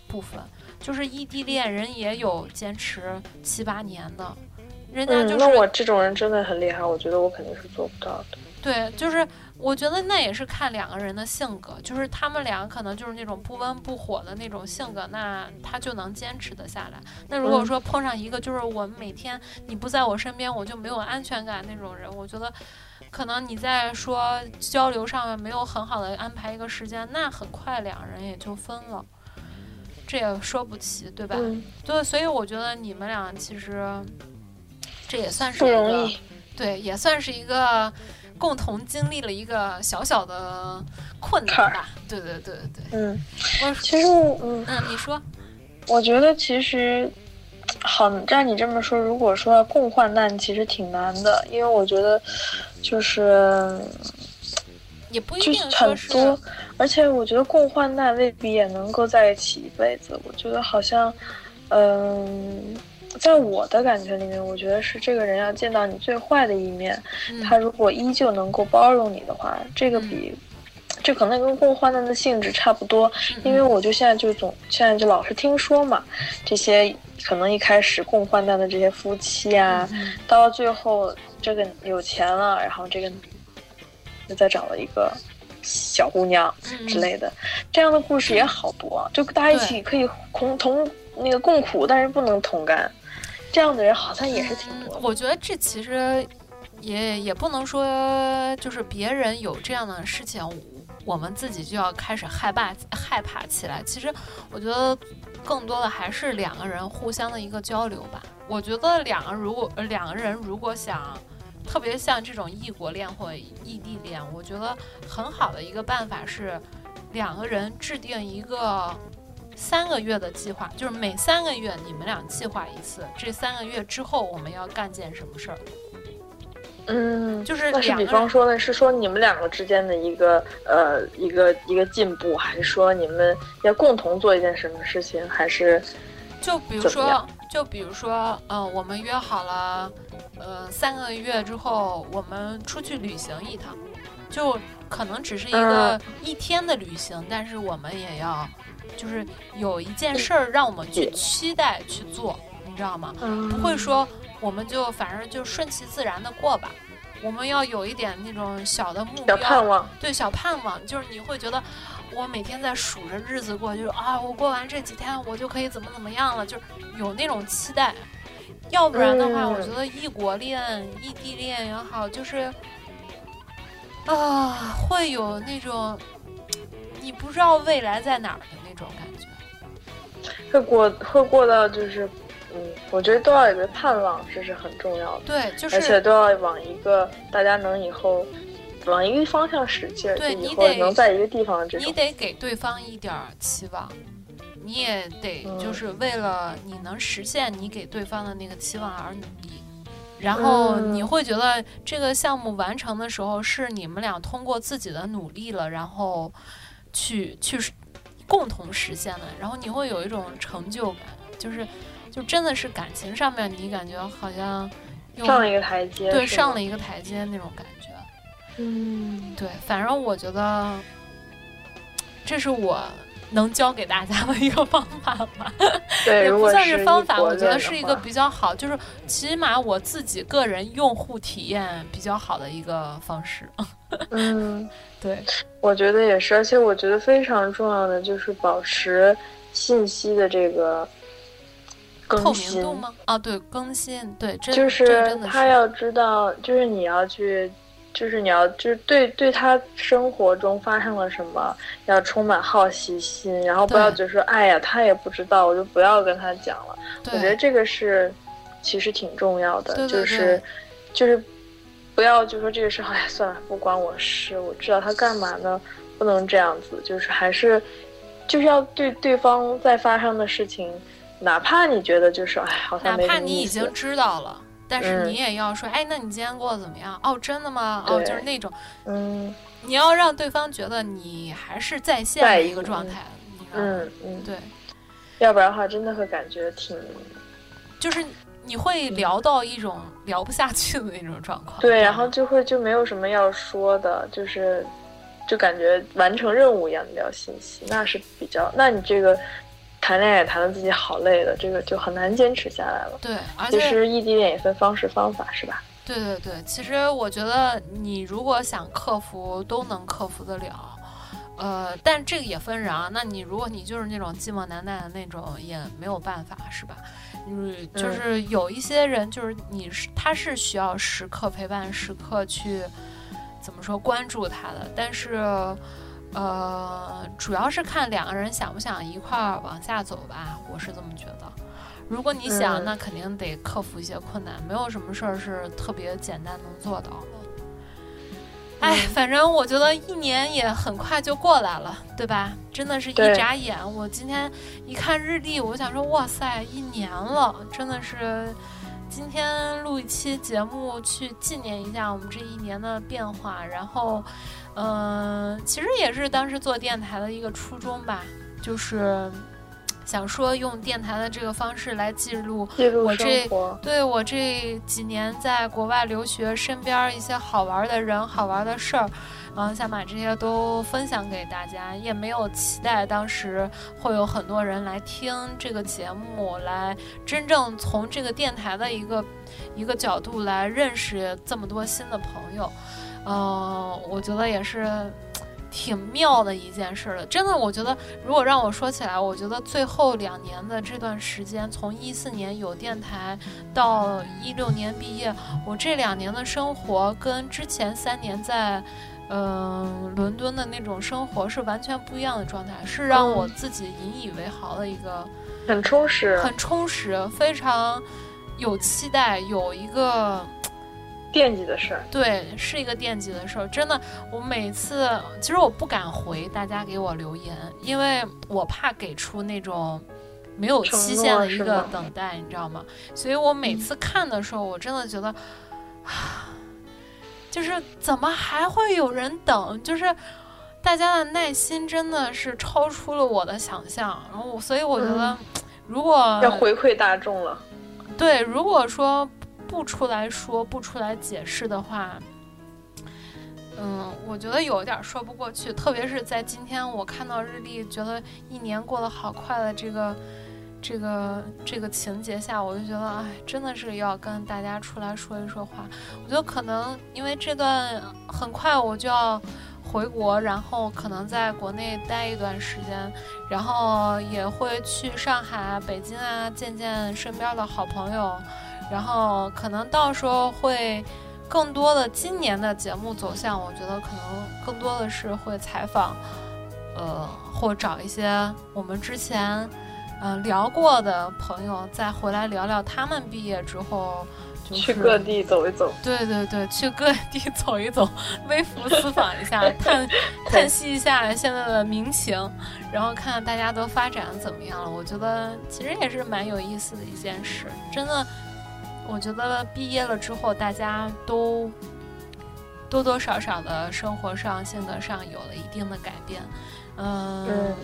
部分。就是异地恋人也有坚持七八年的，嗯，人家就是、那我这种人真的很厉害，我觉得我肯定是做不到的。对，就是我觉得那也是看两个人的性格，就是他们俩可能就是那种不温不火的那种性格，那他就能坚持得下来。那如果嗯说碰上一个就是我每天你不在我身边，我就没有安全感那种人，我觉得可能你在说交流上面没有很好的安排一个时间，那很快两人也就分了。这也说不齐，对吧？嗯，对，所以我觉得你们俩其实这也算是不一个容易。对，也算是一个共同经历了一个小小的困难吧。对对对对对，嗯，我其实我嗯，嗯，你说，我觉得其实好，照你这么说，如果说要共患难，其实挺难的，因为我觉得就是也不一就是定很多，而且我觉得共患难未必也能够在一起一辈子。我觉得好像，嗯。在我的感觉里面，我觉得是这个人要见到你最坏的一面，嗯。他如果依旧能够包容你的话，这个比，这可能跟共患难的性质差不多。嗯。因为我就现在就总现在就老是听说嘛，这些可能一开始共患难的这些夫妻啊，嗯到最后这个有钱了，然后这个又再找了一个小姑娘嗯之类的，这样的故事也好多啊，就大家一起可以同同那个共苦，但是不能同甘。这样的人好像也是挺多。我觉得这其实也也不能说就是别人有这样的事情，我们自己就要开始害怕害怕起来。其实我觉得更多的还是两个人互相的一个交流吧。我觉得两个如果两个人如果想。特别像这种异国恋或异地恋，我觉得很好的一个办法是，两个人制定一个三个月的计划，就是每三个月你们俩计划一次，这三个月之后我们要干件什么事儿，嗯，就是那是比。方说呢，是说你们两个之间的一个呃一个一个进步，还是说你们要共同做一件什么事情，还是就比如说就比如说，嗯、我们约好了，呃，三个月之后我们出去旅行一趟，就可能只是一个一天的旅行，但是我们也要，就是有一件事儿让我们去期待去做，你知道吗？不会说我们就反正就顺其自然的过吧，我们要有一点那种小的目小标，盼望？对小盼望，就是你会觉得我每天在数着日子过，就是啊，我过完这几天我就可以怎么怎么样了，就是有那种期待。要不然的话，嗯我觉得异国恋、异地恋也好，就是啊，会有那种你不知道未来在哪儿种感觉。会过会过到就是，嗯，我觉得都要有个盼望，这是很重要的，对，就是而且都要往一个大家能以后往一个方向使劲儿，对你得能在一个地方这种。你得给对方一点儿期望，你也得嗯就是为了你能实现你给对方的那个期望而努力。然后嗯你会觉得这个项目完成的时候，是你们俩通过自己的努力了，然后去去共同实现的，然后你会有一种成就感，就是就真的是感情上面，你感觉好像又上了一个台阶，对上了一个台阶那种感觉。嗯，对，反正我觉得这是我能教给大家的一个方法吧，对，也不算是是方法，我觉得是一个比较好，就是起码我自己个人用户体验比较好的一个方式。嗯。对，我觉得也是，而且我觉得非常重要的就是保持信息的这个透明更新，度吗？啊，对，更新，对，就是他要知道，就是你要去，就是你要就是对对他生活中发生了什么，要充满好奇心，然后不要对觉得说，哎呀，他也不知道，我就不要跟他讲了。我觉得这个是其实挺重要的，对对就是就是不要就说这个事，哎呀，算了，不关我事，我知道他干嘛呢，不能这样子，就是还是就是要对对方在发生的事情，哪怕你觉得就是哎，好像哪没什么你已经知道了。但是嗯你也要说，哎，那你今天过得怎么样？哦，真的吗？哦，就是那种，嗯你要让对方觉得你还是在线的一个状态，你知道吗？嗯嗯，对，要不然的话，真的会感觉挺就是你会聊到一种聊不下去的那种状况。对，然后就会就没有什么要说的，就是就感觉完成任务一样的聊信息，那是比较，那你这个谈恋爱也谈的自己好累的，这个就很难坚持下来了。对，而且其实异地恋也分方式方法，是吧？对对对，其实我觉得你如果想克服，都能克服得了。呃，但这个也分人啊。那你如果你就是那种寂寞难耐的那种，也没有办法，是吧？嗯，就是有一些人，就是你是他是需要时刻陪伴，时刻去怎么说关注他的，但是。呃，主要是看两个人想不想一块儿往下走吧，我是这么觉得。如果你想，嗯那肯定得克服一些困难，没有什么事儿是特别简单能做到的。哎，反正我觉得一年也很快就过来了，对吧？真的是一眨眼。我今天一看日历，我想说，哇塞，一年了，真的是。今天录一期节目，去纪念一下我们这一年的变化，然后，嗯、其实也是当时做电台的一个初衷吧，就是想说用电台的这个方式来记录我这对我这几年在国外留学，身边一些好玩的人、好玩的事儿，然后，想把这些都分享给大家，也没有期待当时会有很多人来听这个节目，来真正从这个电台的一个一个角度来认识这么多新的朋友，嗯、我觉得也是。挺妙的一件事儿了，真的，我觉得如果让我说起来，我觉得最后两年的这段时间，从一四年有电台到一六年毕业，我这两年的生活跟之前三年在，嗯、伦敦的那种生活是完全不一样的状态，是让我自己引以为豪的一个很充实，很充实、非常有期待、有一个惦记的事儿。对，是一个惦记的事儿。真的，我每次其实我不敢回大家给我留言，因为我怕给出那种没有期限的一个等待，你知道吗？所以我每次看的时候，我真的觉得，啊，就是怎么还会有人等？就是。大家的耐心真的是超出了我的想象，然后我所以我觉得，如果要回馈大众了，对，如果说不出来说、不出来解释的话，嗯，我觉得有点说不过去。特别是在今天，我看到日历，觉得一年过得好快的这个、这个、这个情节下，我就觉得，哎，真的是要跟大家出来说一说话。我觉得可能因为这段很快我就要。回国，然后可能在国内待一段时间，然后也会去上海、北京啊，见见身边的好朋友，然后可能到时候会更多的今年的节目走向，我觉得可能更多的是会采访，呃，或找一些我们之前嗯、呃聊过的朋友，再回来聊聊他们毕业之后。就是、去各地走一走。对对对，去各地 走一走，微服私访一下，探探析一下现在的民情，然后看看大家都发展怎么样了。我觉得其实也是蛮有意思的一件事。真的，我觉得毕业了之后，大家都多多少少的生活上、性格上有了一定的改变。嗯，嗯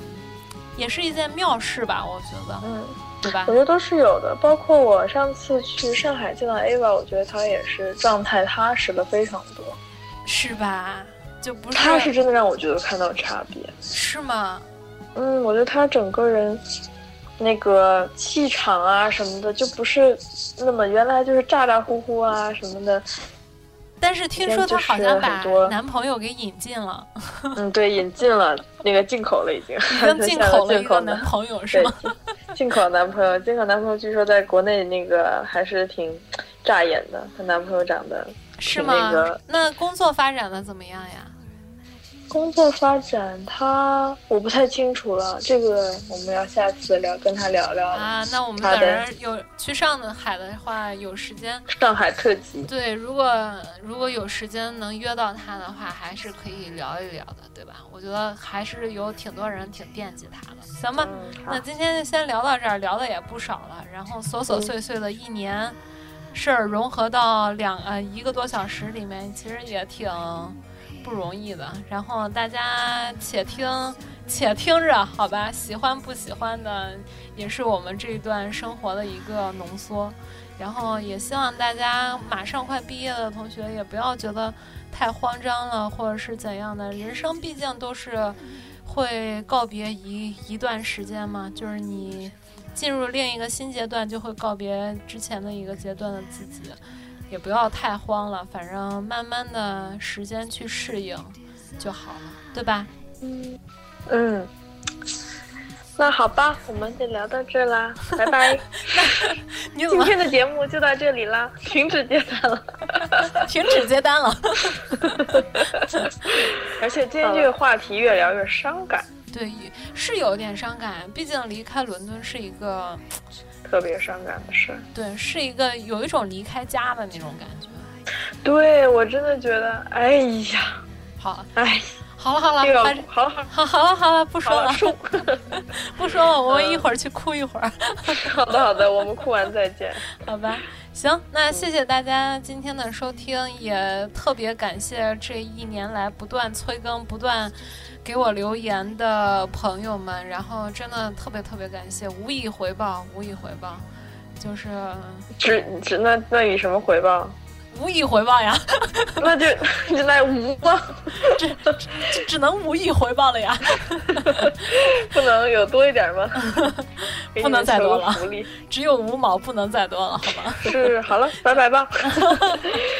也是一件妙事吧，我觉得，嗯，对吧我？觉得都是有的。包括我上次去上海见到 Ava，我觉得她也是状态踏实了非常多。是吧？就不是她是真的让我觉得看到差别。是吗？嗯，我觉得她整个人那个气场啊什么的，就不是那么原来就是咋咋呼呼啊什么的。但是听说她好像把男朋友给引进了，嗯，对，引进了那个进口了，已经已经进口了一个男朋友是吗？进口男朋友，进口男朋友据说在国内那个还是挺扎眼的，她男朋友长得是吗？那个那工作发展的怎么样呀？工作发展他我不太清楚了，这个我们要下次聊，跟他聊聊。啊，那我们等人有去上海的话，有时间 上海特辑，对，如果如果有时间能约到他的话，还是可以聊一聊的，对吧？我觉得还是有挺多人挺惦记他的，行吧？嗯，那，今天就先聊到这儿，聊的也不少了，然后琐琐碎碎的一年事儿融合到两呃一个多小时里面，其实也挺不容易的。然后大家且听且听着，好吧？喜欢不喜欢的，也是我们这一段生活的一个浓缩。然后也希望大家马上快毕业的同学也不要觉得太慌张了，或者是怎样的。人生毕竟都是会告别一一段时间嘛，就是你进入另一个新阶段，就会告别之前的一个阶段的自己，也不要太慌了，反正慢慢的时间去适应就好了，对吧？嗯嗯，那好吧，我们就聊到这啦，拜拜。你怎么今天的节目就到这里啦，停止接单了。停止接单了？而且今天这个话题越聊越伤感，对，是有点伤感，毕竟离开伦敦是一个，特别伤感的事。对，是一个有一种离开家的那种感觉。对我真的觉得，哎呀，好，哎，好了好了，这个好了好了好好了好了，不说了了，，不说了，我们一会儿去哭一会儿，好的好的，我们哭完再见。好吧？行，那谢谢大家今天的收听，也特别感谢这一年来不断催更、不断给我留言的朋友们，然后真的特别特别感谢，无以回报，无以回报，就是只只那那以什么回报？无以回报呀，那就就来无吧，只只能无以回报了呀。不能有多一点吗？不能再多了只有五毛，不能再多了，好吗？是好了，拜拜吧。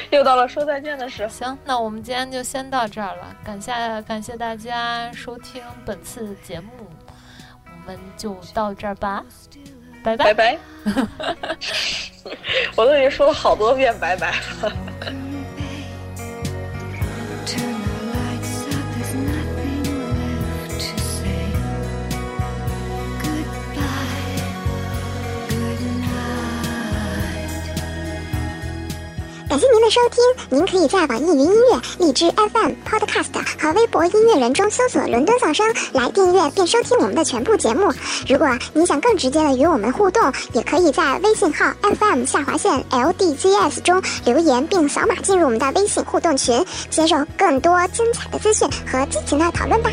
又到了说再见的时候。行，那我们今天就先到这儿了，感谢感谢大家收听本次节目，我们就到这儿吧，拜拜拜拜。我都已经说了好多遍拜拜了。感谢您的收听，您可以在网易云音乐、荔枝 FM、Podcast 和微博音乐人中搜索“伦敦噪声”来订阅并收听我们的全部节目。如果您想更直接的与我们互动，也可以在微信号 FM 下划线 LDZS 中留言，并扫码进入我们的微信互动群，接受更多精彩的资讯和激情的讨论吧。